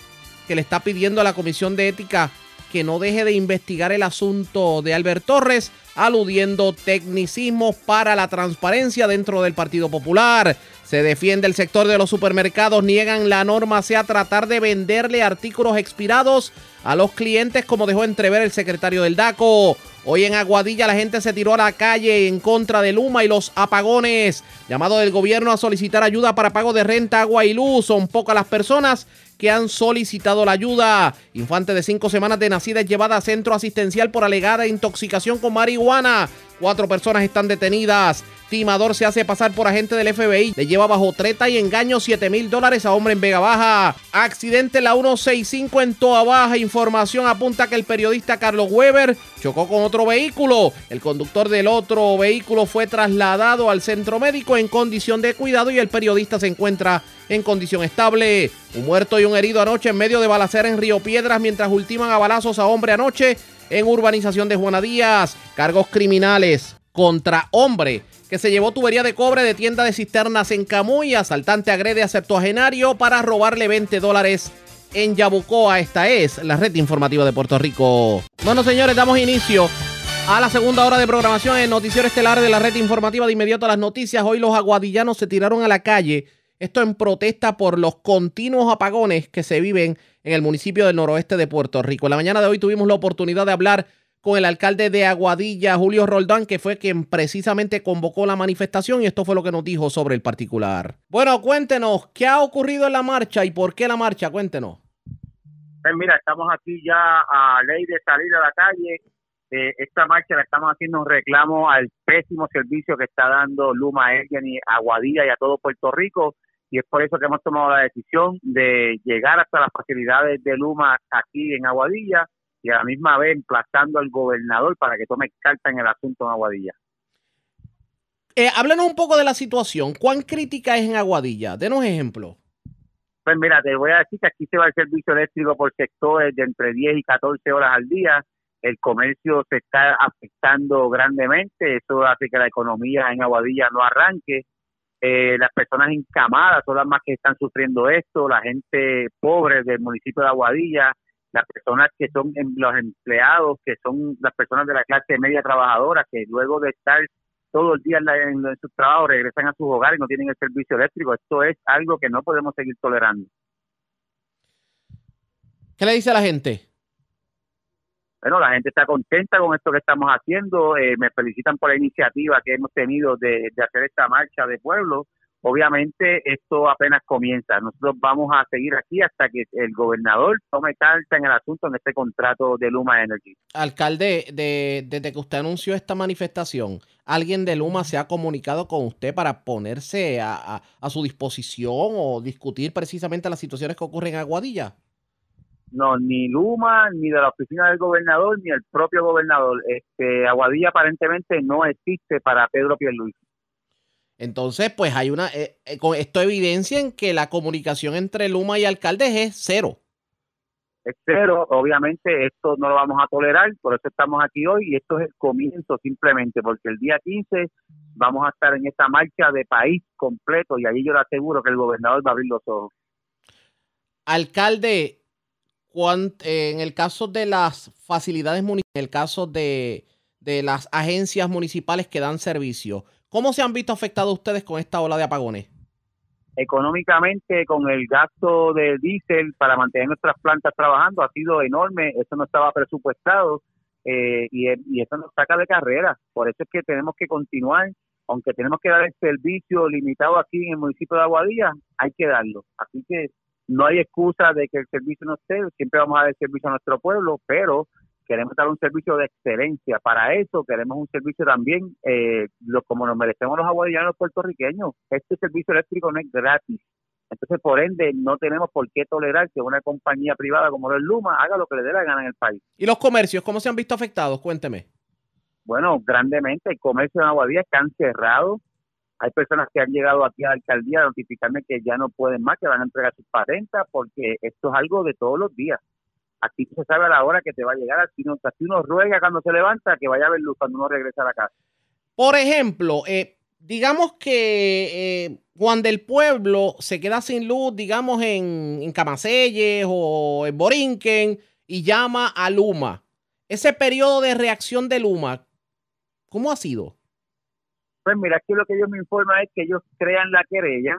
S2: que le está pidiendo a la Comisión de Ética que no deje de investigar el asunto de Albert Torres, aludiendo tecnicismos para la transparencia dentro del Partido Popular. Se defiende el sector de los supermercados, niegan la norma sea tratar de venderle artículos expirados a los clientes como dejó entrever el secretario del DACO. Hoy en Aguadilla la gente se tiró a la calle en contra de Luma y los apagones. Llamado del gobierno a solicitar ayuda para pago de renta, agua y luz. Son pocas las personas que han solicitado la ayuda. Infante de cinco semanas de nacida es llevada a centro asistencial por alegada intoxicación con marihuana. Cuatro personas están detenidas. Timador se hace pasar por agente del FBI. Le lleva bajo treta y engaño 7 mil dólares a hombre en Vega Baja. Accidente en la 165 en Toa Baja. Información apunta que el periodista Carlos Weber chocó con otro vehículo. El conductor del otro vehículo fue trasladado al centro médico en condición de cuidado y el periodista se encuentra en condición estable. Un muerto y un herido anoche en medio de balacera en Río Piedras mientras ultiman a balazos a hombre anoche en urbanización de Juana Díaz. Cargos criminales contra hombre que se llevó tubería de cobre de tienda de cisternas en Camuy. Asaltante agrede a septuagenario para robarle 20 dólares en Yabucoa. Esta es la red informativa de Puerto Rico. Bueno, señores, damos inicio a la segunda hora de programación en Noticiero Estelar de la red informativa de inmediato a las noticias. Hoy los aguadillanos se tiraron a la calle. Esto en protesta por los continuos apagones que se viven en el municipio del noroeste de Puerto Rico. En la mañana de hoy tuvimos la oportunidad de hablar con el alcalde de Aguadilla, Julio Roldán, que fue quien precisamente convocó la manifestación y esto fue lo que nos dijo sobre el particular. Bueno, cuéntenos, ¿qué ha ocurrido en la marcha y por qué la marcha? Cuéntenos.
S11: Pues mira, estamos aquí ya a ley de salir a la calle. Eh, esta marcha la estamos haciendo un reclamo al pésimo servicio que está dando Luma Energy a Aguadilla y a todo Puerto Rico y es por eso que hemos tomado la decisión de llegar hasta las facilidades de Luma aquí en Aguadilla y a la misma vez emplazando al gobernador para que tome carta en el asunto en Aguadilla.
S2: Eh, háblenos un poco de la situación. ¿Cuán crítica es en Aguadilla? Denos ejemplo.
S11: Pues mira, te voy a decir que aquí se va el servicio eléctrico por sectores de entre 10 y 14 horas al día. El comercio se está afectando grandemente. Eso hace que la economía en Aguadilla no arranque. Eh, las personas encamadas son las más que están sufriendo esto. La gente pobre del municipio de Aguadilla las personas que son los empleados, que son las personas de la clase media trabajadora, que luego de estar todo el día en, en, su trabajo regresan a sus hogares y no tienen el servicio eléctrico. Esto es algo que no podemos seguir tolerando.
S2: ¿Qué le dice a la gente?
S11: Bueno, la gente está contenta con esto que estamos haciendo. Eh, me felicitan por la iniciativa que hemos tenido de, de hacer esta marcha de pueblo obviamente esto apenas comienza. Nosotros vamos a seguir aquí hasta que el gobernador tome carta en el asunto en este contrato de Luma Energy.
S2: Alcalde, de, desde que usted anunció esta manifestación, ¿alguien de Luma se ha comunicado con usted para ponerse a, a su disposición o discutir precisamente las situaciones que ocurren en Aguadilla?
S11: No, ni Luma, ni de la oficina del gobernador, ni el propio gobernador. Este, Aguadilla aparentemente no existe para Pedro Pierluisi.
S2: Entonces, pues hay una, eh, eh, esto evidencia en que la comunicación entre Luma y alcaldes es cero.
S11: Es cero, obviamente esto no lo vamos a tolerar, por eso estamos aquí hoy y esto es el comienzo simplemente, porque el día 15 vamos a estar en esta marcha de país completo y ahí yo le aseguro que el gobernador va a abrir los ojos.
S2: Alcalde, eh, en el caso de las facilidades municipales, en el caso de, de las agencias municipales que dan servicio, ¿Cómo se han visto afectados ustedes con esta ola de apagones?
S11: Económicamente, con el gasto de diésel para mantener nuestras plantas trabajando, ha sido enorme. Eso no estaba presupuestado eh, y, y eso nos saca de carrera. Por eso es que tenemos que continuar. Aunque tenemos que dar el servicio limitado aquí en el municipio de Aguadilla, hay que darlo. Así que no hay excusa de que el servicio no esté. Siempre vamos a dar el servicio a nuestro pueblo, pero queremos dar un servicio de excelencia. Para eso queremos un servicio también, eh, lo, como nos merecemos los aguadillanos puertorriqueños. Este servicio eléctrico no es gratis. Entonces, por ende, no tenemos por qué tolerar que una compañía privada como el Luma haga lo que le dé la gana en el país.
S2: ¿Y los comercios, cómo se han visto afectados? Cuénteme.
S11: Bueno, grandemente. El comercio en Aguadilla está cerrado. Hay personas que han llegado aquí a la alcaldía a notificarme que ya no pueden más, que van a entregar sus patentes, porque esto es algo de todos los días. Aquí se sabe a la hora que te va a llegar, aquí uno, uno ruega cuando se levanta que vaya a ver luz cuando uno regresa a la casa.
S2: Por ejemplo, eh, digamos que eh, Juan del Pueblo se queda sin luz, digamos, en, en Camaselles o en Borinquen y llama a Luma. Ese periodo de reacción de Luma, ¿cómo ha sido?
S11: Pues mira, aquí lo que ellos me informan es que ellos crean la querella,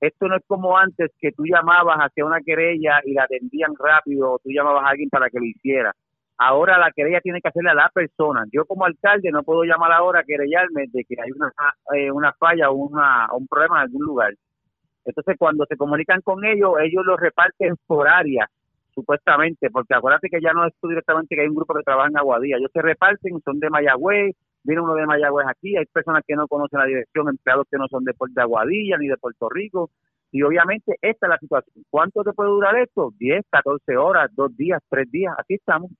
S11: esto no es como antes que tú llamabas hacia una querella y la atendían rápido o tú llamabas a alguien para que lo hiciera. Ahora la querella tiene que hacerle a la persona. Yo como alcalde no puedo llamar ahora a querellarme de que hay una, eh, una falla o una, un problema en algún lugar. Entonces cuando se comunican con ellos, ellos lo reparten por área, supuestamente, porque acuérdate que ya no es tú directamente que hay un grupo que trabaja en Aguadilla. Ellos se reparten, son de Mayagüez, viene uno de Mayagüez aquí, hay personas que no conocen la dirección, empleados que no son de, de Aguadilla ni de Puerto Rico, y obviamente esta es la situación. ¿Cuánto te puede durar esto? 10, 14 horas, dos días, tres días, aquí estamos.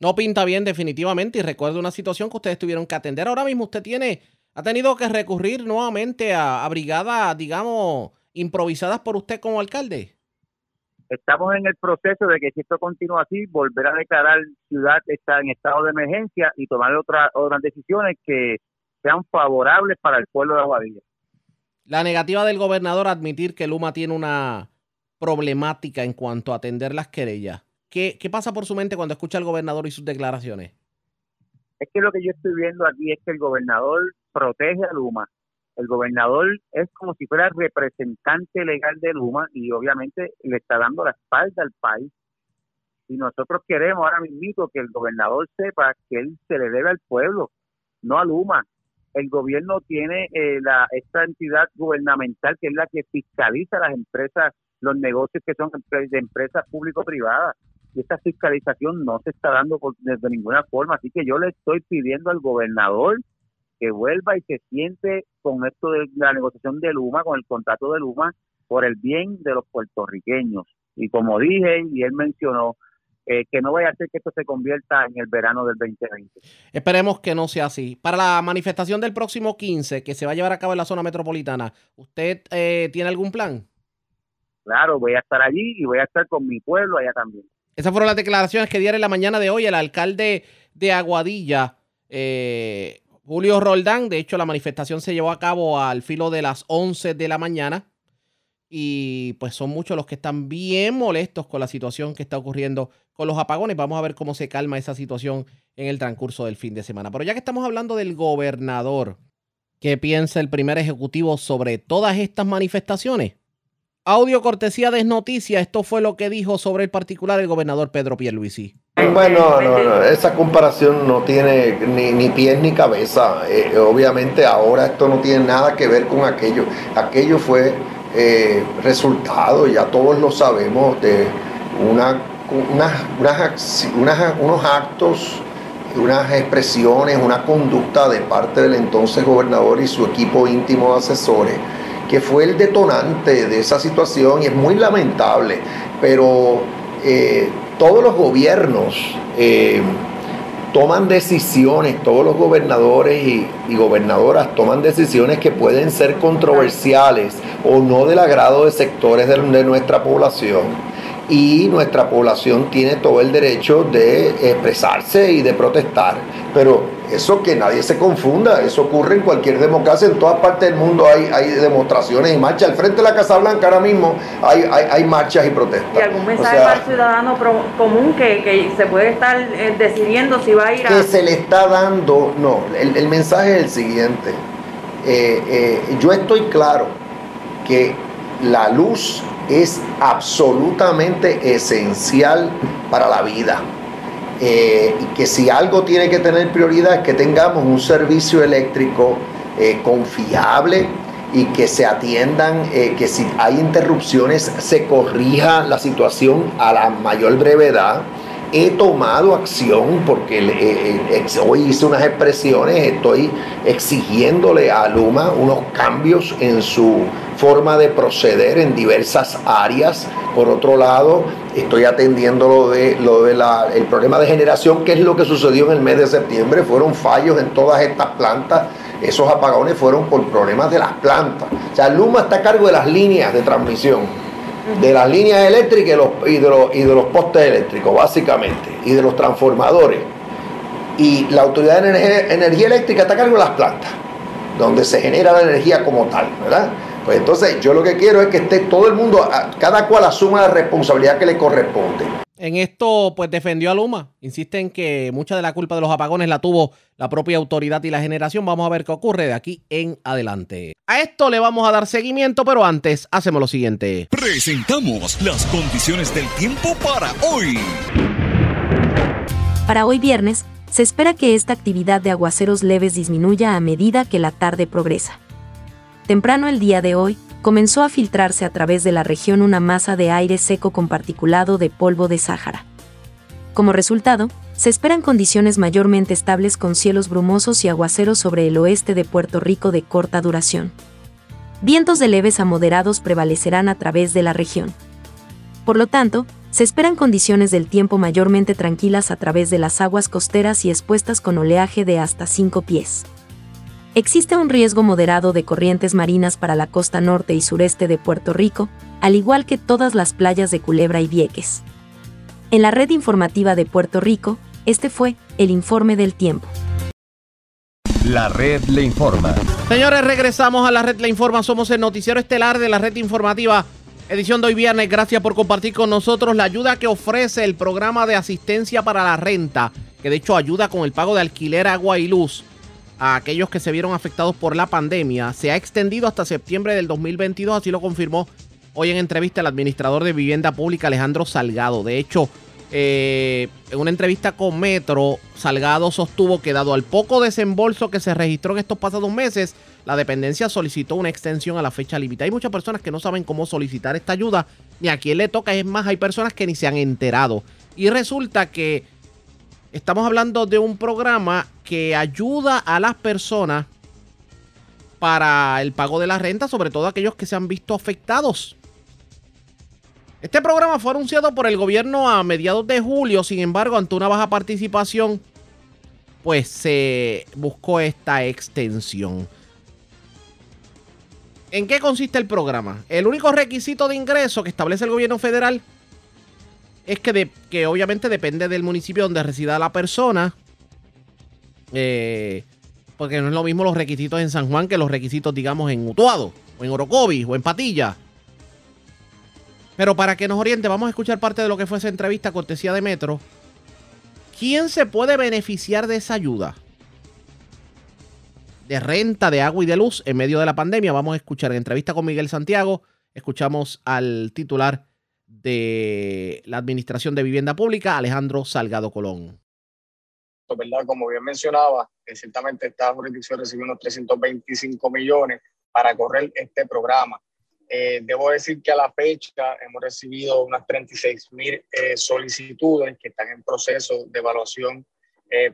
S2: No pinta bien definitivamente y recuerdo una situación que ustedes tuvieron que atender. Ahora mismo usted tiene, ha tenido que recurrir nuevamente a, a brigadas, digamos, improvisadas por usted como alcalde
S11: estamos en el proceso de que si esto continúa así, volver a declarar ciudad está en estado de emergencia y tomar otras otras decisiones que sean favorables para el pueblo de Aguadilla.
S2: La negativa del gobernador a admitir que Luma tiene una problemática en cuanto a atender las querellas. ¿Qué, ¿Qué pasa por su mente cuando escucha al gobernador y sus declaraciones?
S11: Es que lo que yo estoy viendo aquí es que el gobernador protege a Luma, el gobernador es como si fuera representante legal de Luma y obviamente le está dando la espalda al país. Y nosotros queremos ahora mismo que el gobernador sepa que él se le debe al pueblo, no a Luma. El gobierno tiene eh, la, esta entidad gubernamental que es la que fiscaliza las empresas, los negocios que son de empresas público-privadas. Y esta fiscalización no se está dando de ninguna forma. Así que yo le estoy pidiendo al gobernador que vuelva y se siente con esto de la negociación de Luma, con el contrato de Luma, por el bien de los puertorriqueños. Y como dije, y él mencionó, eh, que no vaya a ser que esto se convierta en el verano del 2020.
S2: Esperemos que no sea así. Para la manifestación del próximo 15, que se va a llevar a cabo en la zona metropolitana, ¿usted eh, tiene algún plan?
S11: Claro, voy a estar allí y voy a estar con mi pueblo allá también.
S2: Esas fueron las declaraciones que dieron en la mañana de hoy el alcalde de Aguadilla, eh, Julio Roldán. De hecho, la manifestación se llevó a cabo al filo de las 11 de la mañana. Y pues son muchos los que están bien molestos con la situación que está ocurriendo con los apagones. Vamos a ver cómo se calma esa situación en el transcurso del fin de semana. Pero ya que estamos hablando del gobernador, ¿qué piensa el primer ejecutivo sobre todas estas manifestaciones? Audio cortesía de. Esto fue lo que dijo sobre el particular el gobernador Pedro Pierluisi.
S12: Bueno, no, no, esa comparación no tiene ni, ni pies ni cabeza. Eh, obviamente ahora esto no tiene nada que ver con aquello. Aquello fue eh, resultado, ya todos lo sabemos, de una, unos actos, unas expresiones, una conducta de parte del entonces gobernador y su equipo íntimo de asesores que fue el detonante de esa situación y es muy lamentable, pero eh, todos los gobiernos eh, toman decisiones, todos los gobernadores y, gobernadoras toman decisiones que pueden ser controversiales o no del agrado de sectores de nuestra población y nuestra población tiene todo el derecho de expresarse y de protestar. Pero eso que nadie se confunda, eso ocurre en cualquier democracia, en todas partes del mundo hay, hay demostraciones y marchas. Al frente de la Casa Blanca ahora mismo hay, hay, marchas y protestas.
S13: ¿Y algún mensaje para el ciudadano común que, se puede estar eh, decidiendo si va a ir a...
S12: Que se le está dando, no, el, mensaje es el siguiente. Eh, eh, yo estoy claro que la luz es absolutamente esencial para la vida. Eh, y que si algo tiene que tener prioridad es que tengamos un servicio eléctrico eh, confiable y que se atiendan, eh, que si hay interrupciones se corrija la situación a la mayor brevedad. He tomado acción porque hoy hice unas expresiones, estoy exigiéndole a Luma unos cambios en su forma de proceder en diversas áreas. Por otro lado, estoy atendiendo lo de lo de la, el problema de generación, que es lo que sucedió en el mes de septiembre. Fueron fallos en todas estas plantas. Esos apagones fueron por problemas de las plantas. O sea, Luma está a cargo de las líneas de transmisión de las líneas eléctricas y, de los, y de los postes eléctricos, básicamente, y de los transformadores. Y la Autoridad de Energía, Eléctrica está a cargo de las plantas, donde se genera la energía como tal, ¿verdad? Pues entonces yo lo que quiero es que esté todo el mundo, cada cual asuma la responsabilidad que le corresponde.
S2: En esto, pues defendió a Luma. Insiste en que mucha de la culpa de los apagones la tuvo la propia autoridad y la generación. Vamos a ver qué ocurre de aquí en adelante. A esto le vamos a dar seguimiento, pero antes hacemos lo siguiente.
S1: Presentamos las condiciones del tiempo para hoy.
S6: Para hoy viernes, se espera que esta actividad de aguaceros leves disminuya a medida que la tarde progresa. Temprano el día de hoy, comenzó a filtrarse a través de la región una masa de aire seco con particulado de polvo de Sáhara. Como resultado, se esperan condiciones mayormente estables con cielos brumosos y aguaceros sobre el oeste de Puerto Rico de corta duración. Vientos de leves a moderados prevalecerán a través de la región. Por lo tanto, se esperan condiciones del tiempo mayormente tranquilas a través de las aguas costeras y expuestas con oleaje de hasta 5 pies. Existe un riesgo moderado de corrientes marinas para la costa norte y sureste de Puerto Rico, al igual que todas las playas de Culebra y Vieques. En la red informativa de Puerto Rico, este fue el informe del tiempo.
S1: La red le informa.
S2: Señores, regresamos a la red le informa. Somos el noticiero estelar de la red informativa. Edición de hoy viernes. Gracias por compartir con nosotros la ayuda que ofrece el programa de asistencia para la renta, que de hecho ayuda con el pago de alquiler, agua y luz a aquellos que se vieron afectados por la pandemia se ha extendido hasta septiembre del 2022, así lo confirmó hoy en entrevista el administrador de vivienda pública Alejandro Salgado. De hecho, eh, en una entrevista con Metro, Salgado sostuvo que dado al poco desembolso que se registró en estos pasados meses, la dependencia solicitó una extensión a la fecha límite. Hay muchas personas que no saben cómo solicitar esta ayuda, ni a quién le toca. Es más, hay personas que ni se han enterado. Y resulta que Estamos hablando de un programa que ayuda a las personas para el pago de la renta, sobre todo aquellos que se han visto afectados. Este programa fue anunciado por el gobierno a mediados de julio, sin embargo, ante una baja participación, pues se buscó esta extensión. ¿En qué consiste el programa? El único requisito de ingreso que establece el gobierno federal es que, que obviamente depende del municipio donde resida la persona. Eh, porque no es lo mismo los requisitos en San Juan que los requisitos, digamos, en Utuado, o en Orocovis, o en Patilla. Pero para que nos oriente, vamos a escuchar parte de lo que fue esa entrevista cortesía de Metro. ¿Quién se puede beneficiar de esa ayuda? De renta, de agua y de luz en medio de la pandemia. Vamos a escuchar en entrevista con Miguel Santiago. Escuchamos al titular de la Administración de Vivienda Pública, Alejandro Salgado Colón.
S14: ¿verdad? Como bien mencionaba, eh, ciertamente esta jurisdicción recibió unos 325 millones para correr este programa. Eh, debo decir que a la fecha hemos recibido unas 36 mil eh, solicitudes que están en proceso de evaluación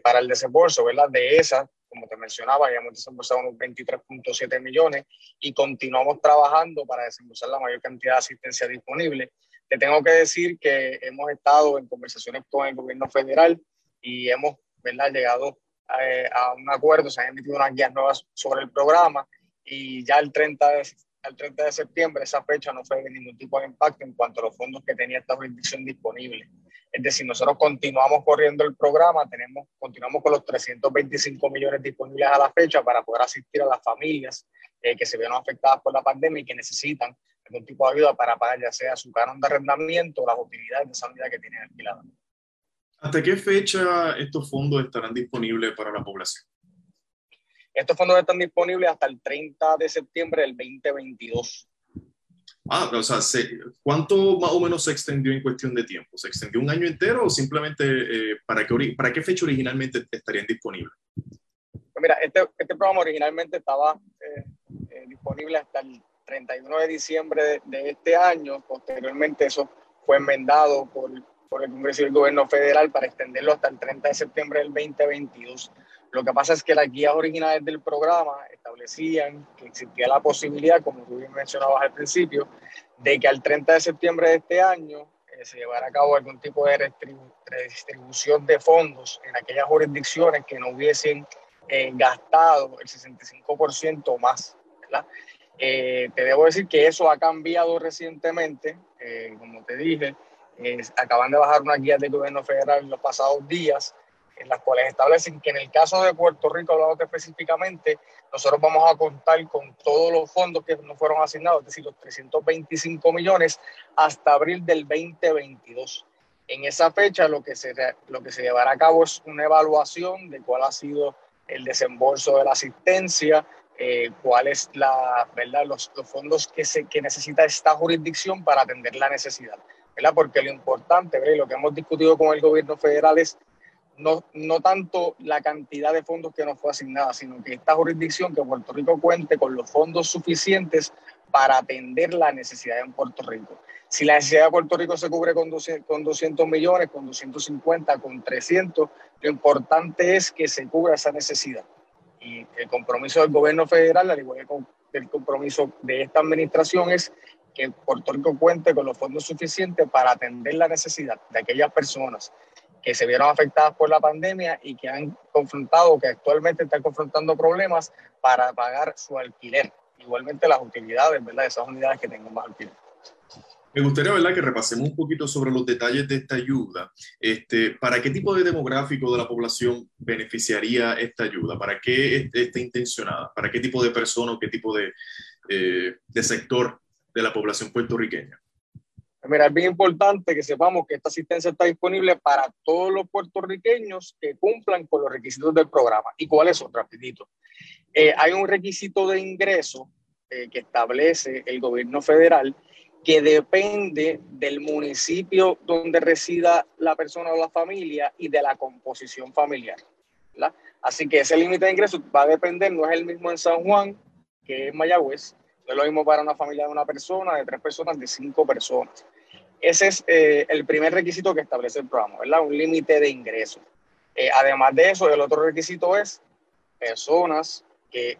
S14: para el desembolso, ¿verdad? De esas, como te mencionaba, ya hemos desembolsado unos 23.7 millones y continuamos trabajando para desembolsar la mayor cantidad de asistencia disponible. Te tengo que decir que hemos estado en conversaciones con el gobierno federal y hemos ¿verdad? llegado eh, a un acuerdo, se han emitido unas guías nuevas sobre el programa y ya el 30 de, el 30 de septiembre esa fecha no fue de ningún tipo de impacto en cuanto a los fondos que tenía esta jurisdicción disponible. Es decir, nosotros continuamos corriendo el programa, tenemos, continuamos con los 325 millones disponibles a la fecha para poder asistir a las familias eh, que se vieron afectadas por la pandemia y que necesitan algún tipo de ayuda para pagar ya sea su canon de arrendamiento o las utilidades de esa unidad que tienen alquilada.
S15: ¿Hasta qué fecha estos fondos estarán disponibles para la población?
S14: Estos fondos están disponibles hasta el 30 de septiembre del 2022.
S15: Ah, o sea, ¿cuánto más o menos se extendió en cuestión de tiempo? ¿Se extendió un año entero o simplemente eh, para, qué, para qué fecha originalmente estarían disponibles?
S14: Pues mira, este, este, programa originalmente estaba eh, eh, disponible hasta el 31 de diciembre de, este año. Posteriormente eso fue enmendado por el Congreso y el Gobierno Federal para extenderlo hasta el 30 de septiembre del 2022. Lo que pasa es que las guías originales del programa establecían que existía la posibilidad, como tú bien mencionabas al principio, de que al 30 de septiembre de este año eh, se llevara a cabo algún tipo de redistribución de fondos en aquellas jurisdicciones que no hubiesen eh, gastado el 65% o más. Eh, te debo decir que eso ha cambiado recientemente, como te dije, acaban de bajar una guía del gobierno federal en los pasados días, en las cuales establecen que en el caso de Puerto Rico, hablando específicamente, nosotros vamos a contar con todos los fondos que nos fueron asignados, es decir, los 325 millones hasta abril del 2022. En esa fecha lo que se, lo que se llevará a cabo es una evaluación de cuál ha sido el desembolso de la asistencia, eh, cuál es la, ¿verdad? Los, los fondos que, se, que necesita esta jurisdicción para atender la necesidad. Porque lo importante, ¿verdad? lo que hemos discutido con el gobierno federal es no, no tanto la cantidad de fondos que nos fue asignada, sino que esta jurisdicción, que Puerto Rico cuente con los fondos suficientes para atender la necesidad en Puerto Rico. Si la necesidad de Puerto Rico se cubre con 200, con 200 millones, con 250, con 300, lo importante es que se cubra esa necesidad. Y el compromiso del gobierno federal, al igual que el compromiso de esta administración, es que Puerto Rico cuente con los fondos suficientes para atender la necesidad de aquellas personas que se vieron afectadas por la pandemia y que han confrontado, que actualmente están confrontando problemas para pagar su alquiler. Igualmente las utilidades, ¿verdad? De esas unidades que tengan más alquiler.
S15: Me gustaría ¿verdad? que repasemos un poquito sobre los detalles de esta ayuda. Este, ¿Para qué tipo de demográfico de la población beneficiaría esta ayuda? ¿Para qué está intencionada? ¿Para qué tipo de persona o qué tipo de, eh, de sector de la población puertorriqueña?
S14: Mira, es bien importante que sepamos que esta asistencia está disponible para todos los puertorriqueños que cumplan con los requisitos del programa. ¿Y cuáles son? Rapidito. Eh, hay un requisito de ingreso eh, que establece el gobierno federal que depende del municipio donde resida la persona o la familia y de la composición familiar. Así que ese límite de ingreso va a depender, no es el mismo en San Juan que en Mayagüez, es lo mismo para una familia de una persona, de tres personas, de cinco personas. Ese es eh, el primer requisito que establece el programa, ¿verdad? Un límite de ingresos. Eh, además de eso, el otro requisito es personas que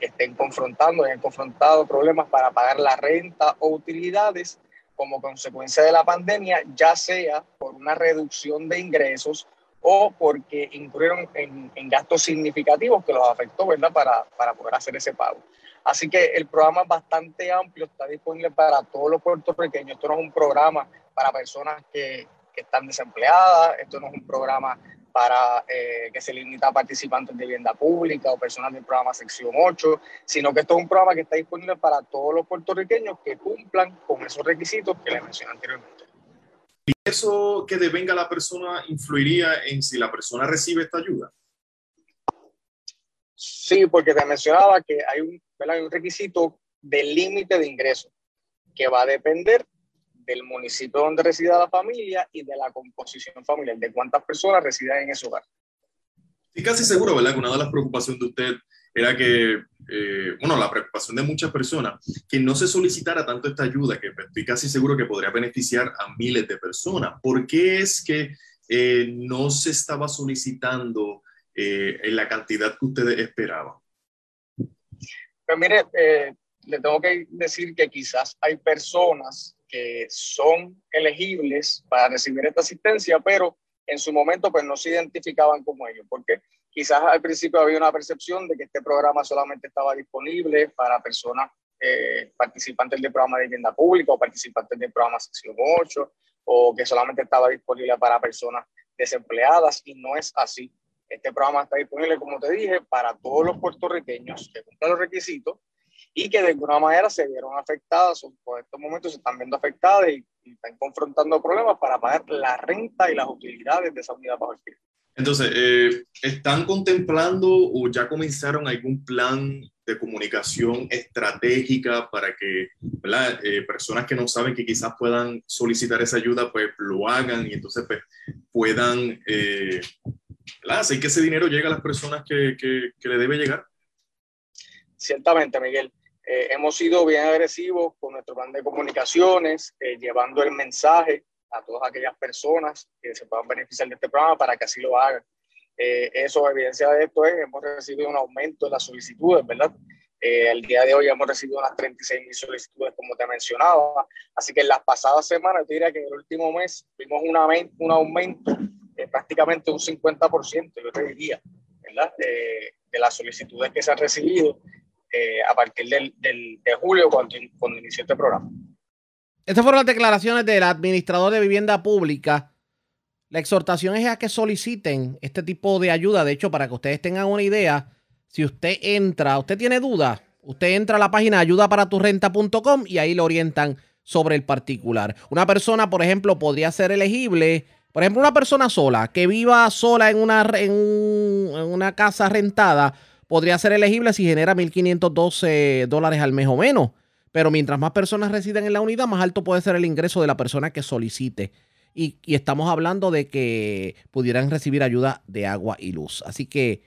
S14: estén confrontando, hayan confrontado problemas para pagar la renta o utilidades como consecuencia de la pandemia, ya sea por una reducción de ingresos o porque incurrieron en, en gastos significativos que los afectó, ¿verdad? Para, para poder hacer ese pago. Así que el programa es bastante amplio, está disponible para todos los puertorriqueños. Esto no es un programa para personas que, están desempleadas, esto no es un programa para eh, que se limita a participantes de vivienda pública o personas del programa sección 8, sino que esto es un programa que está disponible para todos los puertorriqueños que cumplan con esos requisitos que les mencioné anteriormente.
S15: ¿Y eso que devenga la persona influiría en si la persona recibe esta ayuda?
S14: Sí, porque te mencionaba que hay un, un requisito del límite de ingreso que va a depender del municipio donde resida la familia y de la composición familiar, de cuántas personas residen en ese hogar.
S15: Y casi seguro, ¿verdad? Que una de las preocupaciones de usted era que, eh, bueno, la preocupación de muchas personas, que no se solicitara tanto esta ayuda, que estoy casi seguro que podría beneficiar a miles de personas. ¿Por qué es que eh, no se estaba solicitando eh, en la cantidad que ustedes esperaban?
S14: Pues mire, le tengo que decir que quizás hay personas que son elegibles para recibir esta asistencia, pero en su momento pues no se identificaban como ellos, porque quizás al principio había una percepción de que este programa solamente estaba disponible para personas eh, participantes del programa de vivienda pública o participantes del programa sección 8, o que solamente estaba disponible para personas desempleadas, y no es así. Este programa está disponible, como te dije, para todos los puertorriqueños que cumplan los requisitos y que de alguna manera se vieron afectadas o por estos momentos se están viendo afectadas y, están confrontando problemas para pagar la renta y las utilidades de esa unidad bajo el fin.
S15: Entonces, eh, ¿están contemplando o ya comenzaron algún plan de comunicación estratégica para que eh, personas que no saben que quizás puedan solicitar esa ayuda, pues lo hagan y entonces pues, puedan eh, hacer que ese dinero llegue a las personas que, que, que le debe llegar?
S14: Ciertamente, Miguel. Eh, hemos sido bien agresivos con nuestro plan de comunicaciones, eh, llevando el mensaje a todas aquellas personas que se puedan beneficiar de este programa para que así lo hagan. Eh, eso, evidencia de esto es, hemos recibido un aumento en las solicitudes, ¿verdad? el día de hoy hemos recibido unas 36 mil solicitudes, como te mencionaba. Así que en las pasadas semanas, te diría que en el último mes vimos un aumento, un aumento prácticamente un 50%, yo te diría, ¿verdad? de las solicitudes que se han recibido eh, a partir del, de julio, cuando, inició este programa.
S2: Estas fueron las declaraciones del administrador de vivienda pública. La exhortación es a que soliciten este tipo de ayuda. De hecho, para que ustedes tengan una idea, si usted entra, usted tiene duda, usted entra a la página ayudaparaturrenta.com y ahí le orientan sobre el particular. Una persona, por ejemplo, podría ser elegible, por ejemplo, una persona sola que viva sola en una, en una casa rentada podría ser elegible si genera 1.512 dólares al mes o menos. Pero mientras más personas residen en la unidad, más alto puede ser el ingreso de la persona que solicite. Y, estamos hablando de que pudieran recibir ayuda de agua y luz. Así que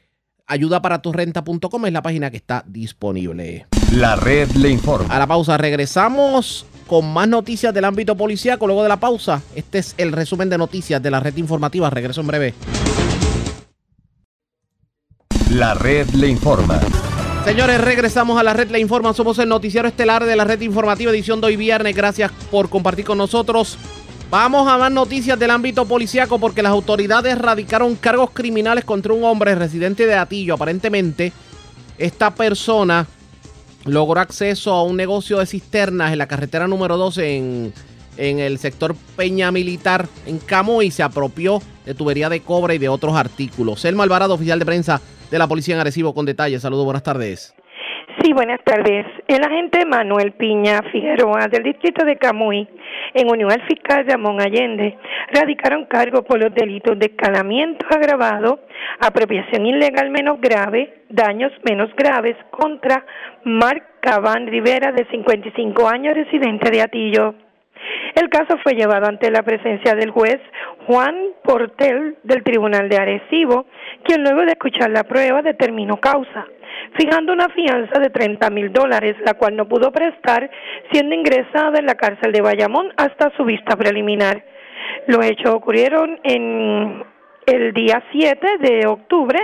S2: ayuda para tu renta.com es la página que está disponible.
S1: La red le informa.
S2: A la pausa regresamos con más noticias del ámbito policíaco. Luego de la pausa, este es el resumen de noticias de la red informativa. Regreso en breve.
S1: La red le informa.
S2: Señores, regresamos a la red le informa. Somos el noticiero estelar de la red informativa edición de hoy viernes. Gracias por compartir con nosotros. Vamos a más noticias del ámbito policíaco porque las autoridades radicaron cargos criminales contra un hombre residente de Atillo. Aparentemente, esta persona logró acceso a un negocio de cisternas en la carretera número 12 en, en el sector Peña Militar en Camo y se apropió de tubería de cobre y de otros artículos. El Malvarado, oficial de prensa de la Policía en Arecibo con detalles. Saludos, buenas tardes.
S16: Sí, buenas tardes. El agente Manuel Piña Figueroa del distrito de Camuy, en unión al fiscal Ramón Allende, radicaron cargos por los delitos de escalamiento agravado, apropiación ilegal menos grave, daños menos graves contra Marc Cabán Rivera, de 55 años, residente de Atillo. El caso fue llevado ante la presencia del juez Juan Portel del Tribunal de Arecibo, quien luego de escuchar la prueba determinó causa, fijando una fianza de 30 mil dólares, la cual no pudo prestar, siendo ingresada en la cárcel de Bayamón hasta su vista preliminar. Los hechos ocurrieron en el día 7 de octubre.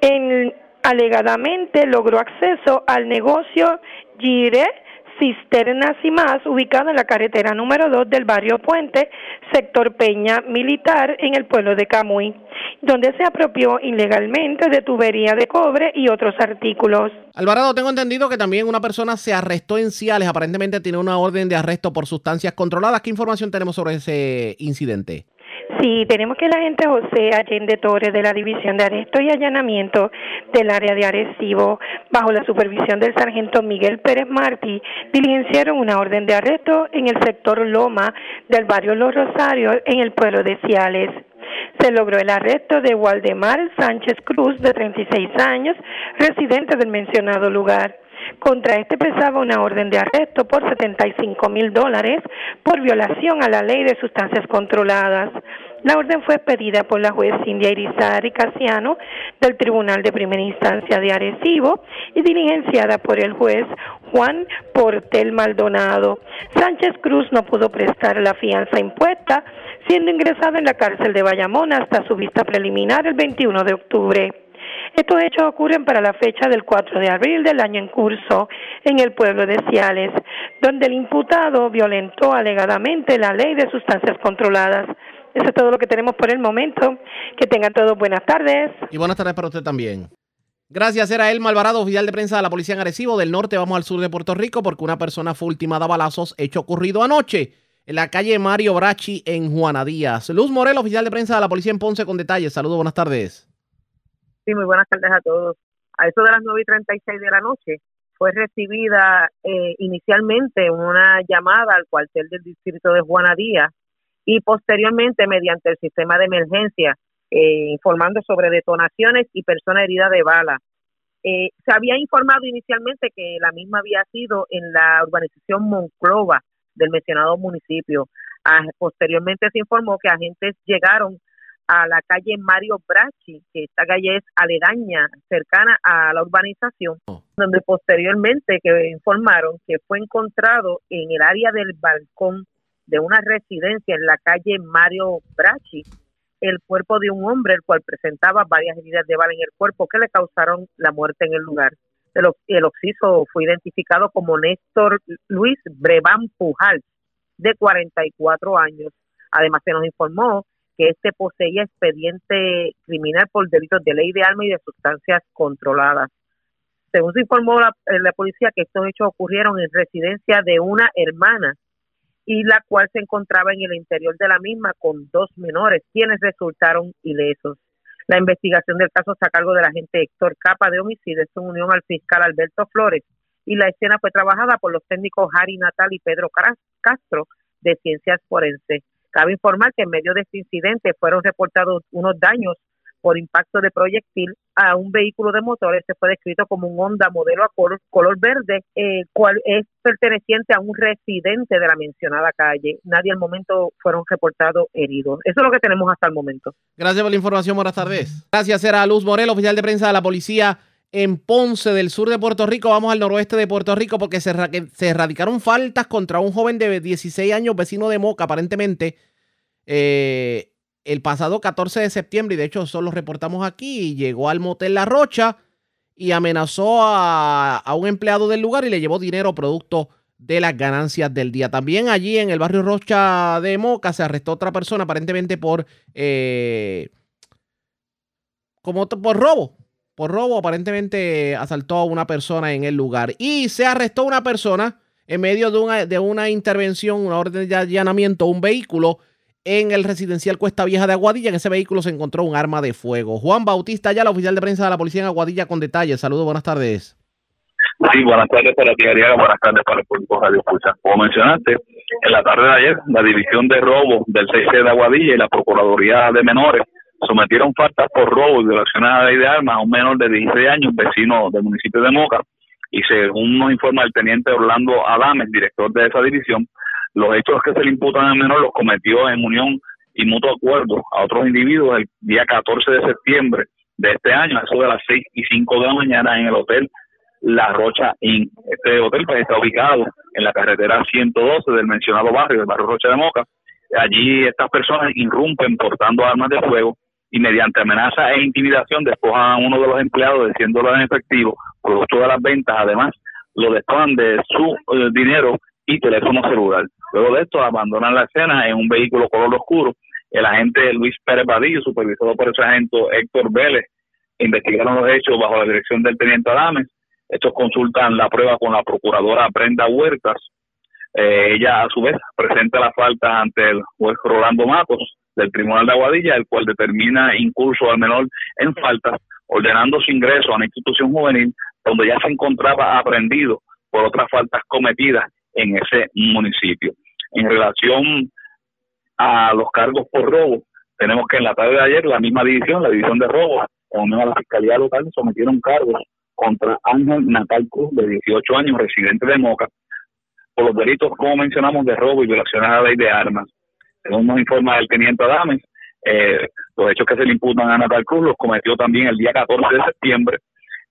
S16: En, alegadamente logró acceso al negocio Gire cisternas y más, ubicado en la carretera número 2 del barrio Puente, sector Peña Militar, en el pueblo de Camuy, donde se apropió ilegalmente de tubería de cobre y otros artículos.
S2: Alvarado, tengo entendido que también una persona se arrestó en Ciales, aparentemente tiene una orden de arresto por sustancias controladas. ¿Qué información tenemos sobre ese incidente?
S16: Sí, tenemos que la agente José Allende Torres de la División de Arresto y Allanamiento del área de Arecibo, bajo la supervisión del sargento Miguel Pérez Martí, diligenciaron una orden de arresto en el sector Loma del barrio Los Rosarios en el pueblo de Ciales. Se logró el arresto de Waldemar Sánchez Cruz, de 36 años, residente del mencionado lugar. Contra este pesaba una orden de arresto por 75 mil dólares por violación a la ley de sustancias controladas. La orden fue pedida por la juez Cindy Irizarry Casiano del Tribunal de Primera Instancia de Arecibo y diligenciada por el juez Juan Portel Maldonado. Sánchez Cruz no pudo prestar la fianza impuesta, siendo ingresado en la cárcel de Bayamón hasta su vista preliminar el 21 de octubre. Estos hechos ocurren para la fecha del 4 de abril del año en curso en el pueblo de Ciales, donde el imputado violentó alegadamente la ley de sustancias controladas. Eso es todo lo que tenemos por el momento. Que tengan todos buenas tardes.
S2: Y buenas tardes para usted también. Gracias, era el Malvarado, oficial de prensa de la Policía en Arecibo. Del norte vamos al sur de Puerto Rico porque una persona fue ultimada a balazos, hecho ocurrido anoche en la calle Mario Brachi en Juana Díaz. Luz Morel, oficial de prensa de la Policía en Ponce con detalles. Saludos, buenas tardes.
S17: Sí, muy buenas tardes a todos. A eso de las 9 y 36 de la noche fue recibida eh, inicialmente una llamada al cuartel del distrito de Juana Díaz y posteriormente mediante el sistema de emergencia eh, informando sobre detonaciones y persona herida de bala. Eh, se había informado inicialmente que la misma había sido en la urbanización Monclova del mencionado municipio. Ah, posteriormente se informó que agentes llegaron a la calle Mario Brachi, que esta calle es aledaña, cercana a la urbanización, oh. donde posteriormente que informaron que fue encontrado en el área del balcón de una residencia en la calle Mario Brachi el cuerpo de un hombre el cual presentaba varias heridas de bala en el cuerpo que le causaron la muerte en el lugar. El, el occiso fue identificado como Néstor Luis Brevan Pujal, de 44 años. Además, se nos informó que este poseía expediente criminal por delitos de ley de armas y de sustancias controladas. Según se informó la, la policía que estos hechos ocurrieron en residencia de una hermana y la cual se encontraba en el interior de la misma con dos menores, quienes resultaron ilesos. La investigación del caso está a cargo del agente Héctor Capa de homicidios en unión al fiscal Alberto Flores y la escena fue trabajada por los técnicos Harry Natal y Pedro Castro de Ciencias Forenses. Cabe informar que en medio de este incidente fueron reportados unos daños por impacto de proyectil a un vehículo de motor. Este fue descrito como un Honda modelo a color, color verde, eh, cual es perteneciente a un residente de la mencionada calle. Nadie al momento fueron reportados heridos. Eso es lo que tenemos hasta el momento.
S2: Gracias por la información. Buenas tardes. Gracias, era Luz Morel, oficial de prensa de la policía en Ponce, del sur de Puerto Rico. Vamos al noroeste de Puerto Rico porque se, se erradicaron faltas contra un joven de 16 años, vecino de Moca, aparentemente. Eh, el pasado 14 de septiembre, y de hecho solo reportamos aquí, llegó al motel La Rocha y amenazó a, un empleado del lugar y le llevó dinero producto de las ganancias del día. También allí en el barrio Rocha de Moca se arrestó otra persona aparentemente por eh, como por robo. Por robo aparentemente asaltó a una persona en el lugar. Y se arrestó una persona en medio de una, de una intervención, una orden de allanamiento, un vehículo en el residencial Cuesta Vieja de Aguadilla. En ese vehículo se encontró un arma de fuego. Juan Bautista, ya la oficial de prensa de la policía en Aguadilla con detalles. Saludos, buenas tardes.
S4: Sí, buenas tardes para ti, Ariaga, buenas tardes para el público Radio Escucha. Como mencionaste, en la tarde de ayer, la División de Robo del 6 de Aguadilla y la Procuraduría de Menores sometieron faltas por robo y violaciones a la ley de armas a un menor de 16 años, vecino del municipio de Moca. Y según nos informa el teniente Orlando Adames, director de esa división, los hechos que se le imputan al menor los cometió en unión y mutuo acuerdo a otros individuos el día 14 de septiembre de este año, a eso de las 6 y 5 de la mañana en el hotel La Rocha Inn. Este hotel pues, está ubicado en la carretera 112 del mencionado barrio, del barrio Rocha de Moca. Allí estas personas irrumpen portando armas de fuego y mediante amenaza e intimidación despojan a uno de los empleados diciéndolo en efectivo, producto de las ventas, además lo despojan de su eh, dinero y teléfono celular. Luego de esto, abandonan la escena en un vehículo color oscuro. El agente Luis Pérez Badillo, supervisado por el sargento Héctor Vélez, investigaron los hechos bajo la dirección del teniente Adames. Estos consultan la prueba con la procuradora Brenda Huertas. Eh, ella, a su vez, presenta la falta ante el juez Rolando Matos del Tribunal de Aguadilla, el cual determina incurso al menor en faltas, ordenando su ingreso a una institución juvenil donde ya se encontraba aprendido por otras faltas cometidas en ese municipio. En relación a los cargos por robo, tenemos que en la tarde de ayer la misma división, la división de robo, con la Fiscalía Local, sometieron cargos contra Ángel Natal Cruz, de 18 años, residente de Moca, por los delitos, como mencionamos, de robo y violaciones a la ley de armas. Según nos informa el teniente Adames, eh, los hechos que se le imputan a Natal Cruz los cometió también el día 14 de septiembre,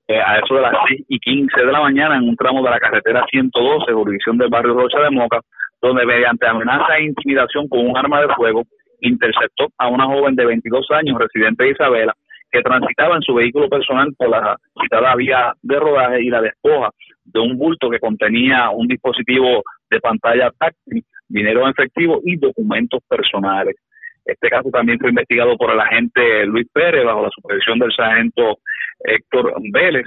S4: eh, a eso de las 6 y 15 de la mañana, en un tramo de la carretera 112, jurisdicción del barrio Rocha de Moca, donde mediante amenaza e intimidación con un arma de fuego interceptó a una joven de 22 años, residente de Isabela, que transitaba en su vehículo personal por la citada vía de rodaje y la despoja de un bulto que contenía un dispositivo de pantalla táctil, dinero en efectivo y documentos personales. Este caso también fue investigado por el agente Luis Pérez bajo la supervisión del sargento Héctor Vélez.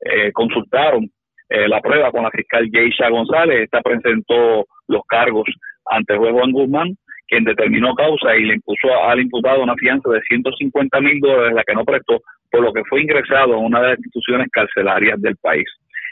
S4: Eh, consultaron eh, la prueba con la fiscal Geisha González. Esta presentó los cargos ante el Juan Guzmán, quien determinó causa y le impuso al imputado una fianza de 150 mil dólares, la que no prestó, por lo que fue ingresado a una de las instituciones carcelarias del país.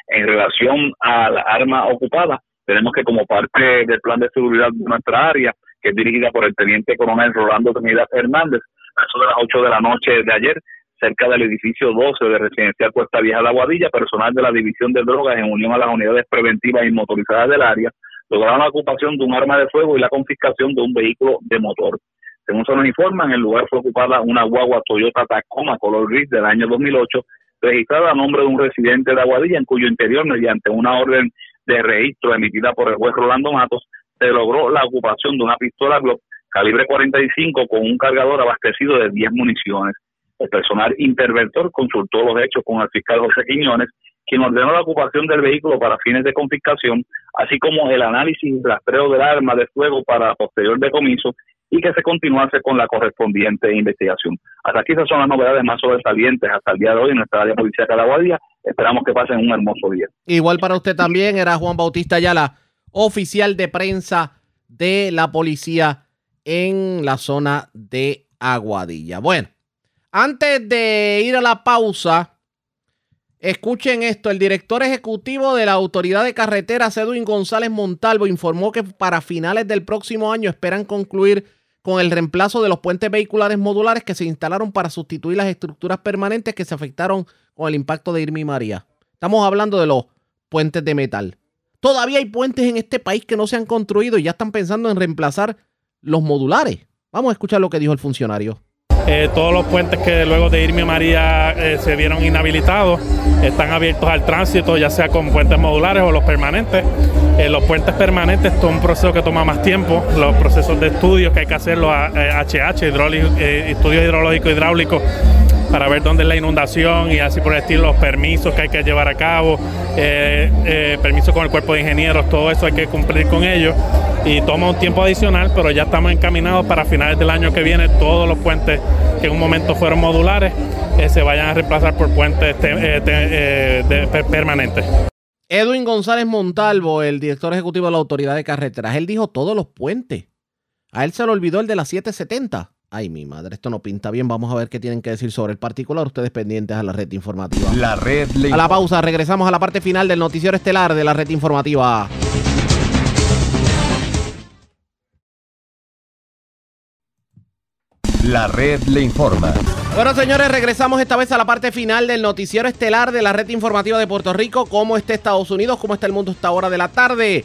S4: En relación a la arma ocupada, tenemos que como parte del plan de seguridad de nuestra área, que es dirigida por el teniente coronel Rolando Trinidad Hernández, a eso de las 8 de la noche de ayer, cerca del edificio 12 de Residencial Cuesta Vieja de Aguadilla, personal de la División de Drogas en unión a las unidades preventivas y motorizadas del área, lograron la ocupación de un arma de fuego y la confiscación de un vehículo de motor. Según se nos informa, en el lugar fue ocupada una guagua Toyota Tacoma color gris del año 2008, registrada a nombre de un residente de Aguadilla, en cuyo interior, mediante una orden de registro emitida por el juez Rolando Matos, se logró la ocupación de una pistola Glock calibre 45 con un cargador abastecido de 10 municiones. El personal interventor consultó los hechos con el fiscal José Quiñones, quien ordenó la ocupación del vehículo para fines de confiscación, así como el análisis y rastreo del arma de fuego para posterior decomiso y que se continuase con la correspondiente investigación. Hasta aquí esas son las novedades más sobresalientes hasta el día de hoy en nuestra área policial de la Esperamos que pasen un hermoso día.
S2: Igual para usted también era Juan Bautista Ayala, oficial de prensa de la policía en la zona de Aguadilla. Bueno, antes de ir a la pausa, escuchen esto. El director ejecutivo de la Autoridad de Carreteras, Edwin González Montalvo, informó que para finales del próximo año esperan concluir con el reemplazo de los puentes vehiculares modulares que se instalaron para sustituir las estructuras permanentes que se afectaron con el impacto de Irma María. Estamos hablando de los puentes de metal. Todavía hay puentes en este país que no se han construido y ya están pensando en reemplazar los modulares. Vamos a escuchar lo que dijo el funcionario.
S18: Eh, todos los puentes que luego de Irma María eh, se vieron inhabilitados están abiertos al tránsito, ya sea con puentes modulares o los permanentes. Eh, los puentes permanentes es un proceso que toma más tiempo, los procesos de estudios que hay que hacer, los HH, estudios hidrológicos hidráulicos para ver dónde es la inundación y así por el estilo, los permisos que hay que llevar a cabo, eh, eh, permisos con el cuerpo de ingenieros, todo eso hay que cumplir con ellos y toma un tiempo adicional, pero ya estamos encaminados para finales del año que viene todos los puentes que en un momento fueron modulares eh, se vayan a reemplazar por puentes permanentes.
S2: Edwin González Montalvo, el director ejecutivo de la Autoridad de Carreteras, él dijo todos los puentes. A él se le olvidó el de las 770. Ay, mi madre, esto no pinta bien. Vamos a ver qué tienen que decir sobre el particular. Ustedes pendientes a la red informativa.
S1: La red.
S2: A la pausa, regresamos a la parte final del noticiero estelar de la red informativa.
S1: La red le informa.
S2: Bueno, señores, regresamos esta vez a la parte final del noticiero estelar de la red informativa de Puerto Rico. ¿Cómo está Estados Unidos? ¿Cómo está el mundo a esta hora de la tarde?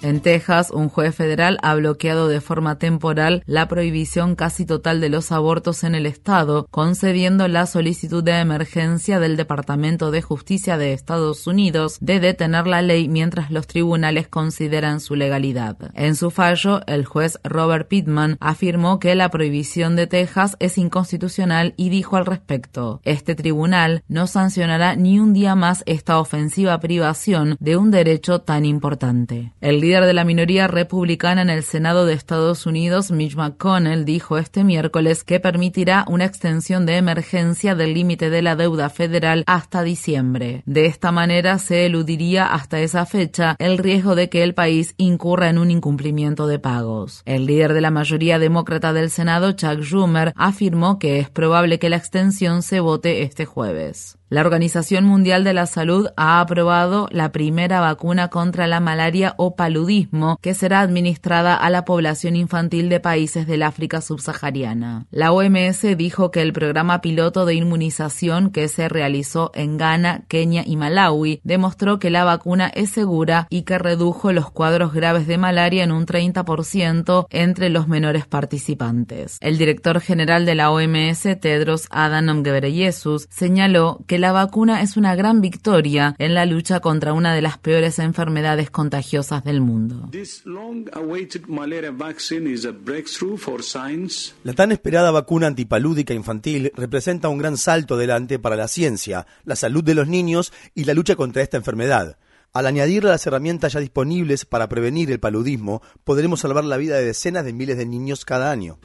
S19: En Texas, un juez federal ha bloqueado de forma temporal la prohibición casi total de los abortos en el estado, concediendo la solicitud de emergencia del Departamento de Justicia de Estados Unidos de detener la ley mientras los tribunales consideran su legalidad. En su fallo, el juez Robert Pittman afirmó que la prohibición de Texas es inconstitucional y dijo al respecto, este tribunal no sancionará ni un día más esta ofensiva privación de un derecho tan importante. Líder de la minoría republicana en el Senado de Estados Unidos, Mitch McConnell, dijo este miércoles que permitirá una extensión de emergencia del límite de la deuda federal hasta diciembre. De esta manera se eludiría hasta esa fecha el riesgo de que el país incurra en un incumplimiento de pagos. El líder de la mayoría demócrata del Senado, Chuck Schumer, afirmó que es probable que la extensión se vote este jueves. La Organización Mundial de la Salud ha aprobado la primera vacuna contra la malaria o paludismo que será administrada a la población infantil de países del África subsahariana. La OMS dijo que el programa piloto de inmunización que se realizó en Ghana, Kenia y Malawi demostró que la vacuna es segura y que redujo los cuadros graves de malaria en un 30% entre los menores participantes. El director general de la OMS, Tedros Adhanom Ghebreyesus, señaló que la vacuna es una gran victoria en la lucha contra una de las peores enfermedades contagiosas del mundo.
S20: La tan esperada vacuna antipalúdica infantil representa un gran salto adelante para la ciencia, la salud de los niños y la lucha contra esta enfermedad. Al añadir las herramientas ya disponibles para prevenir el paludismo, podremos salvar la vida de decenas de miles de niños cada año.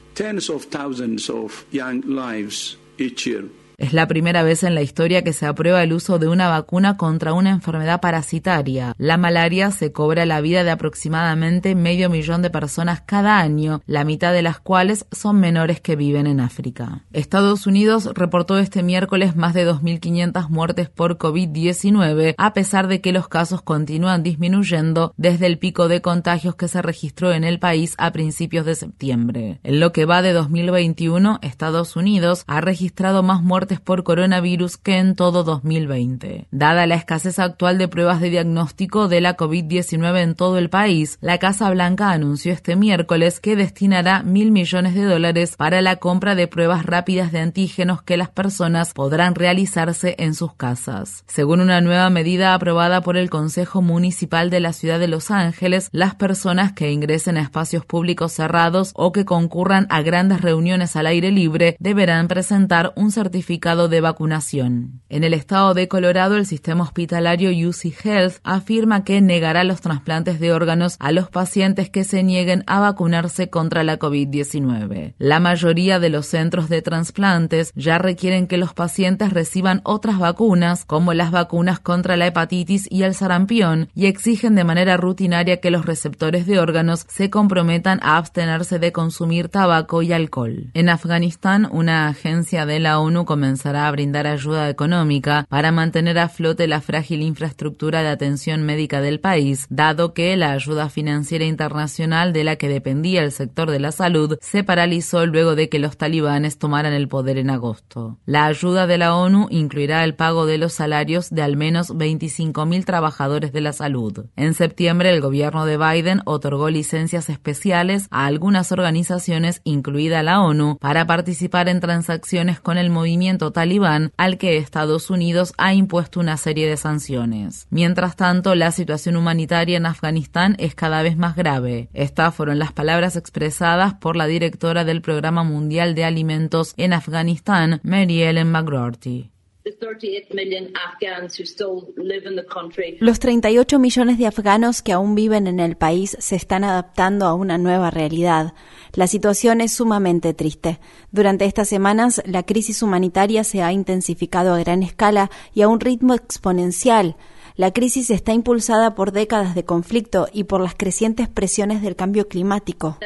S19: Es la primera vez en la historia que se aprueba el uso de una vacuna contra una enfermedad parasitaria. La malaria se cobra la vida de aproximadamente medio millón de personas cada año, la mitad de las cuales son menores que viven en África. Estados Unidos reportó este miércoles más de 2.500 muertes por COVID-19, a pesar de que los casos continúan disminuyendo desde el pico de contagios que se registró en el país a principios de septiembre. En lo que va de 2021, Estados Unidos ha registrado más muertes por coronavirus que en todo 2020. Dada la escasez actual de pruebas de diagnóstico de la COVID-19 en todo el país, la Casa Blanca anunció este miércoles que destinará mil millones de dólares para la compra de pruebas rápidas de antígenos que las personas podrán realizarse en sus casas. Según una nueva medida aprobada por el Consejo Municipal de la Ciudad de Los Ángeles, las personas que ingresen a espacios públicos cerrados o que concurran a grandes reuniones al aire libre deberán presentar un certificado de vacunación. En el estado de Colorado, el sistema hospitalario UC Health afirma que negará los trasplantes de órganos a los pacientes que se nieguen a vacunarse contra la COVID-19. La mayoría de los centros de trasplantes ya requieren que los pacientes reciban otras vacunas, como las vacunas contra la hepatitis y el sarampión, y exigen de manera rutinaria que los receptores de órganos se comprometan a abstenerse de consumir tabaco y alcohol. En Afganistán, una agencia de la ONU comenzará a brindar ayuda económica para mantener a flote la frágil infraestructura de atención médica del país, dado que la ayuda financiera internacional de la que dependía el sector de la salud se paralizó luego de que los talibanes tomaran el poder en agosto. La ayuda de la ONU incluirá el pago de los salarios de al menos 25.000 trabajadores de la salud. En septiembre, el gobierno de Biden otorgó licencias especiales a algunas organizaciones, incluida la ONU, para participar en transacciones con el movimiento talibán al que Estados Unidos ha impuesto una serie de sanciones. Mientras tanto, la situación humanitaria en Afganistán es cada vez más grave. Estas fueron las palabras expresadas por la directora del Programa Mundial de Alimentos en Afganistán, Mary Ellen McGrorty.
S21: Los 38 millones de afganos que aún viven en el país se están adaptando a una nueva realidad. La situación es sumamente triste. Durante estas semanas, la crisis humanitaria se ha intensificado a gran escala y a un ritmo exponencial. La crisis está impulsada por décadas de conflicto y por las crecientes presiones del cambio climático.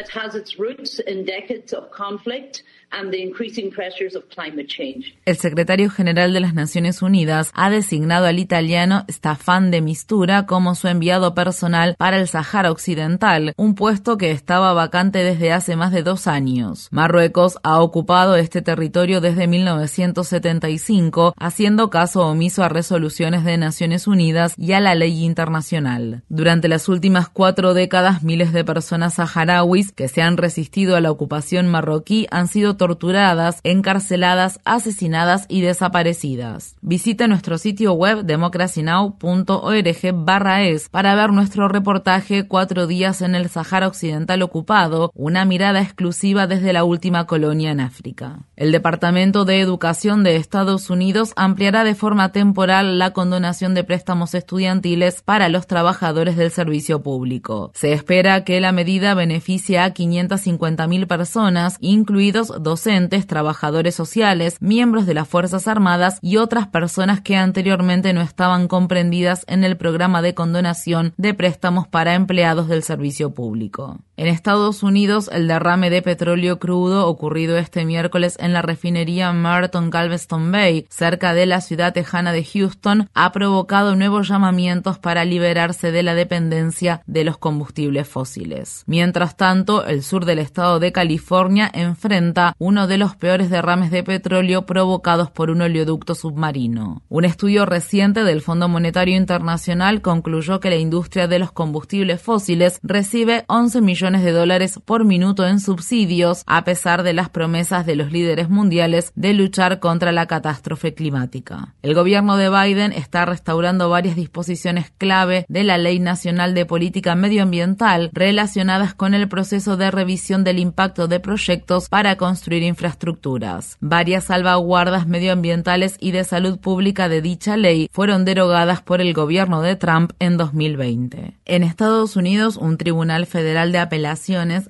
S19: El secretario general de las Naciones Unidas ha designado al italiano Staffan de Mistura como su enviado personal para el Sahara Occidental, un puesto que estaba vacante desde hace más de dos años. Marruecos ha ocupado este territorio desde 1975, haciendo caso omiso a resoluciones de Naciones Unidas y a la ley internacional. Durante las últimas cuatro décadas, miles de personas saharauis que se han resistido a la ocupación marroquí han sido torturadas, encarceladas, asesinadas y desaparecidas. Visite nuestro sitio web democracynow.org barra es para ver nuestro reportaje Cuatro días en el Sahara Occidental ocupado, una mirada exclusiva desde la última colonia en África. El Departamento de Educación de Estados Unidos ampliará de forma temporal la condonación de préstamos estudiantiles para los trabajadores del servicio público. Se espera que la medida beneficie a 550.000 personas, incluidos docentes, trabajadores sociales, miembros de las Fuerzas Armadas y otras personas que anteriormente no estaban comprendidas en el programa de condonación de préstamos para empleados del servicio público. En Estados Unidos, el derrame de petróleo crudo ocurrido este miércoles en la refinería Merton Galveston Bay, cerca de la ciudad tejana de Houston, ha provocado nuevos llamamientos para liberarse de la dependencia de los combustibles fósiles. Mientras tanto, el sur del estado de California enfrenta uno de los peores derrames de petróleo provocados por un oleoducto submarino. Un estudio reciente del Fondo Monetario Internacional concluyó que la industria de los combustibles fósiles recibe 11 millones de dólares por minuto en subsidios, a pesar de las promesas de los líderes mundiales de luchar contra la catástrofe climática. El gobierno de Biden está restaurando varias disposiciones clave de la Ley Nacional de Política Medioambiental relacionadas con el proceso de revisión del impacto de proyectos para construir infraestructuras. Varias salvaguardas medioambientales y de salud pública de dicha ley fueron derogadas por el gobierno de Trump en 2020. En Estados Unidos, un tribunal federal de apelación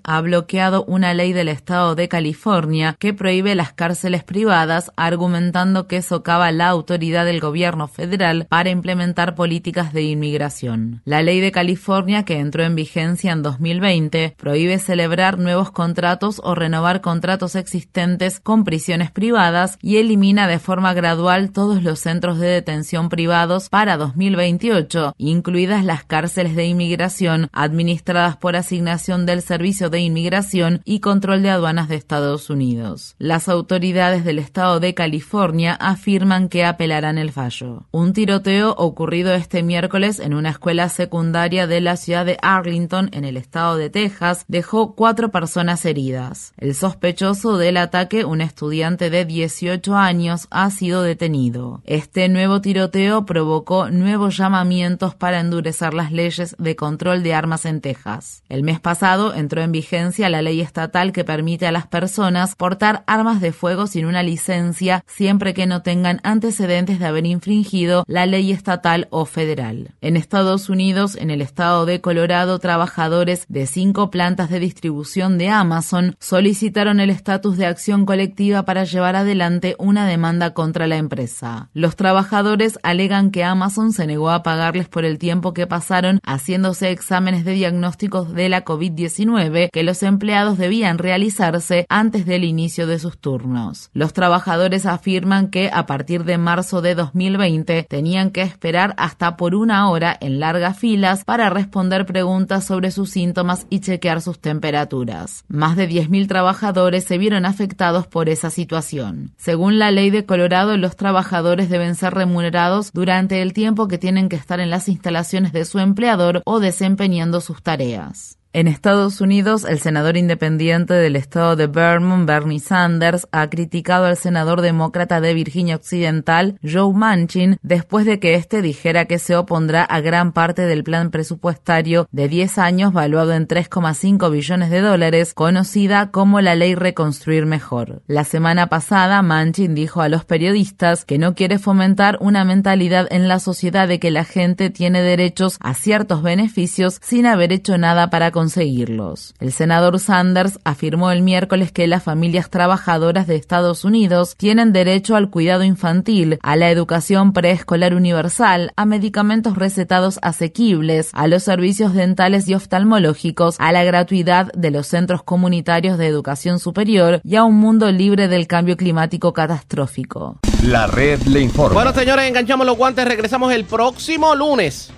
S19: ha bloqueado una ley del estado de California que prohíbe las cárceles privadas, argumentando que socava la autoridad del gobierno federal para implementar políticas de inmigración. La ley de California, que entró en vigencia en 2020, prohíbe celebrar nuevos contratos o renovar contratos existentes con prisiones privadas y elimina de forma gradual todos los centros de detención privados para 2028, incluidas las cárceles de inmigración administradas por asignación del Servicio de Inmigración y Control de Aduanas de Estados Unidos. Las autoridades del estado de California afirman que apelarán el fallo. Un tiroteo ocurrido este miércoles en una escuela secundaria de la ciudad de Arlington, en el estado de Texas, dejó cuatro personas heridas. El sospechoso del ataque, un estudiante de 18 años, ha sido detenido. Este nuevo tiroteo provocó nuevos llamamientos para endurecer las leyes de control de armas en Texas. El mes pasado, entró en vigencia la ley estatal que permite a las personas portar armas de fuego sin una licencia siempre que no tengan antecedentes de haber infringido la ley estatal o federal. En Estados Unidos, en el estado de Colorado, trabajadores de cinco plantas de distribución de Amazon solicitaron el estatus de acción colectiva para llevar adelante una demanda contra la empresa. Los trabajadores alegan que Amazon se negó a pagarles por el tiempo que pasaron haciéndose exámenes de diagnósticos de la COVID-19 que los empleados debían realizarse antes del inicio de sus turnos. Los trabajadores afirman que a partir de marzo de 2020 tenían que esperar hasta por una hora en largas filas para responder preguntas sobre sus síntomas y chequear sus temperaturas. Más de 10.000 trabajadores se vieron afectados por esa situación. Según la ley de Colorado, los trabajadores deben ser remunerados durante el tiempo que tienen que estar en las instalaciones de su empleador o desempeñando sus tareas. En Estados Unidos, el senador independiente del estado de Vermont, Bernie Sanders, ha criticado al senador demócrata de Virginia Occidental, Joe Manchin, después de que éste dijera que se opondrá a gran parte del plan presupuestario de 10 años valuado en 3,5 billones de dólares, conocida como la Ley Reconstruir Mejor. La semana pasada, Manchin dijo a los periodistas que no quiere fomentar una mentalidad en la sociedad de que la gente tiene derechos a ciertos beneficios sin haber hecho nada para conseguirlos. El senador Sanders afirmó el miércoles que las familias trabajadoras de Estados Unidos tienen derecho al cuidado infantil, a la educación preescolar universal, a medicamentos recetados asequibles, a los servicios dentales y oftalmológicos, a la gratuidad de los centros comunitarios de educación superior y a un mundo libre del cambio climático catastrófico.
S2: La red le informa. Bueno, señores, enganchamos los guantes. Regresamos el próximo lunes,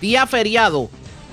S2: día feriado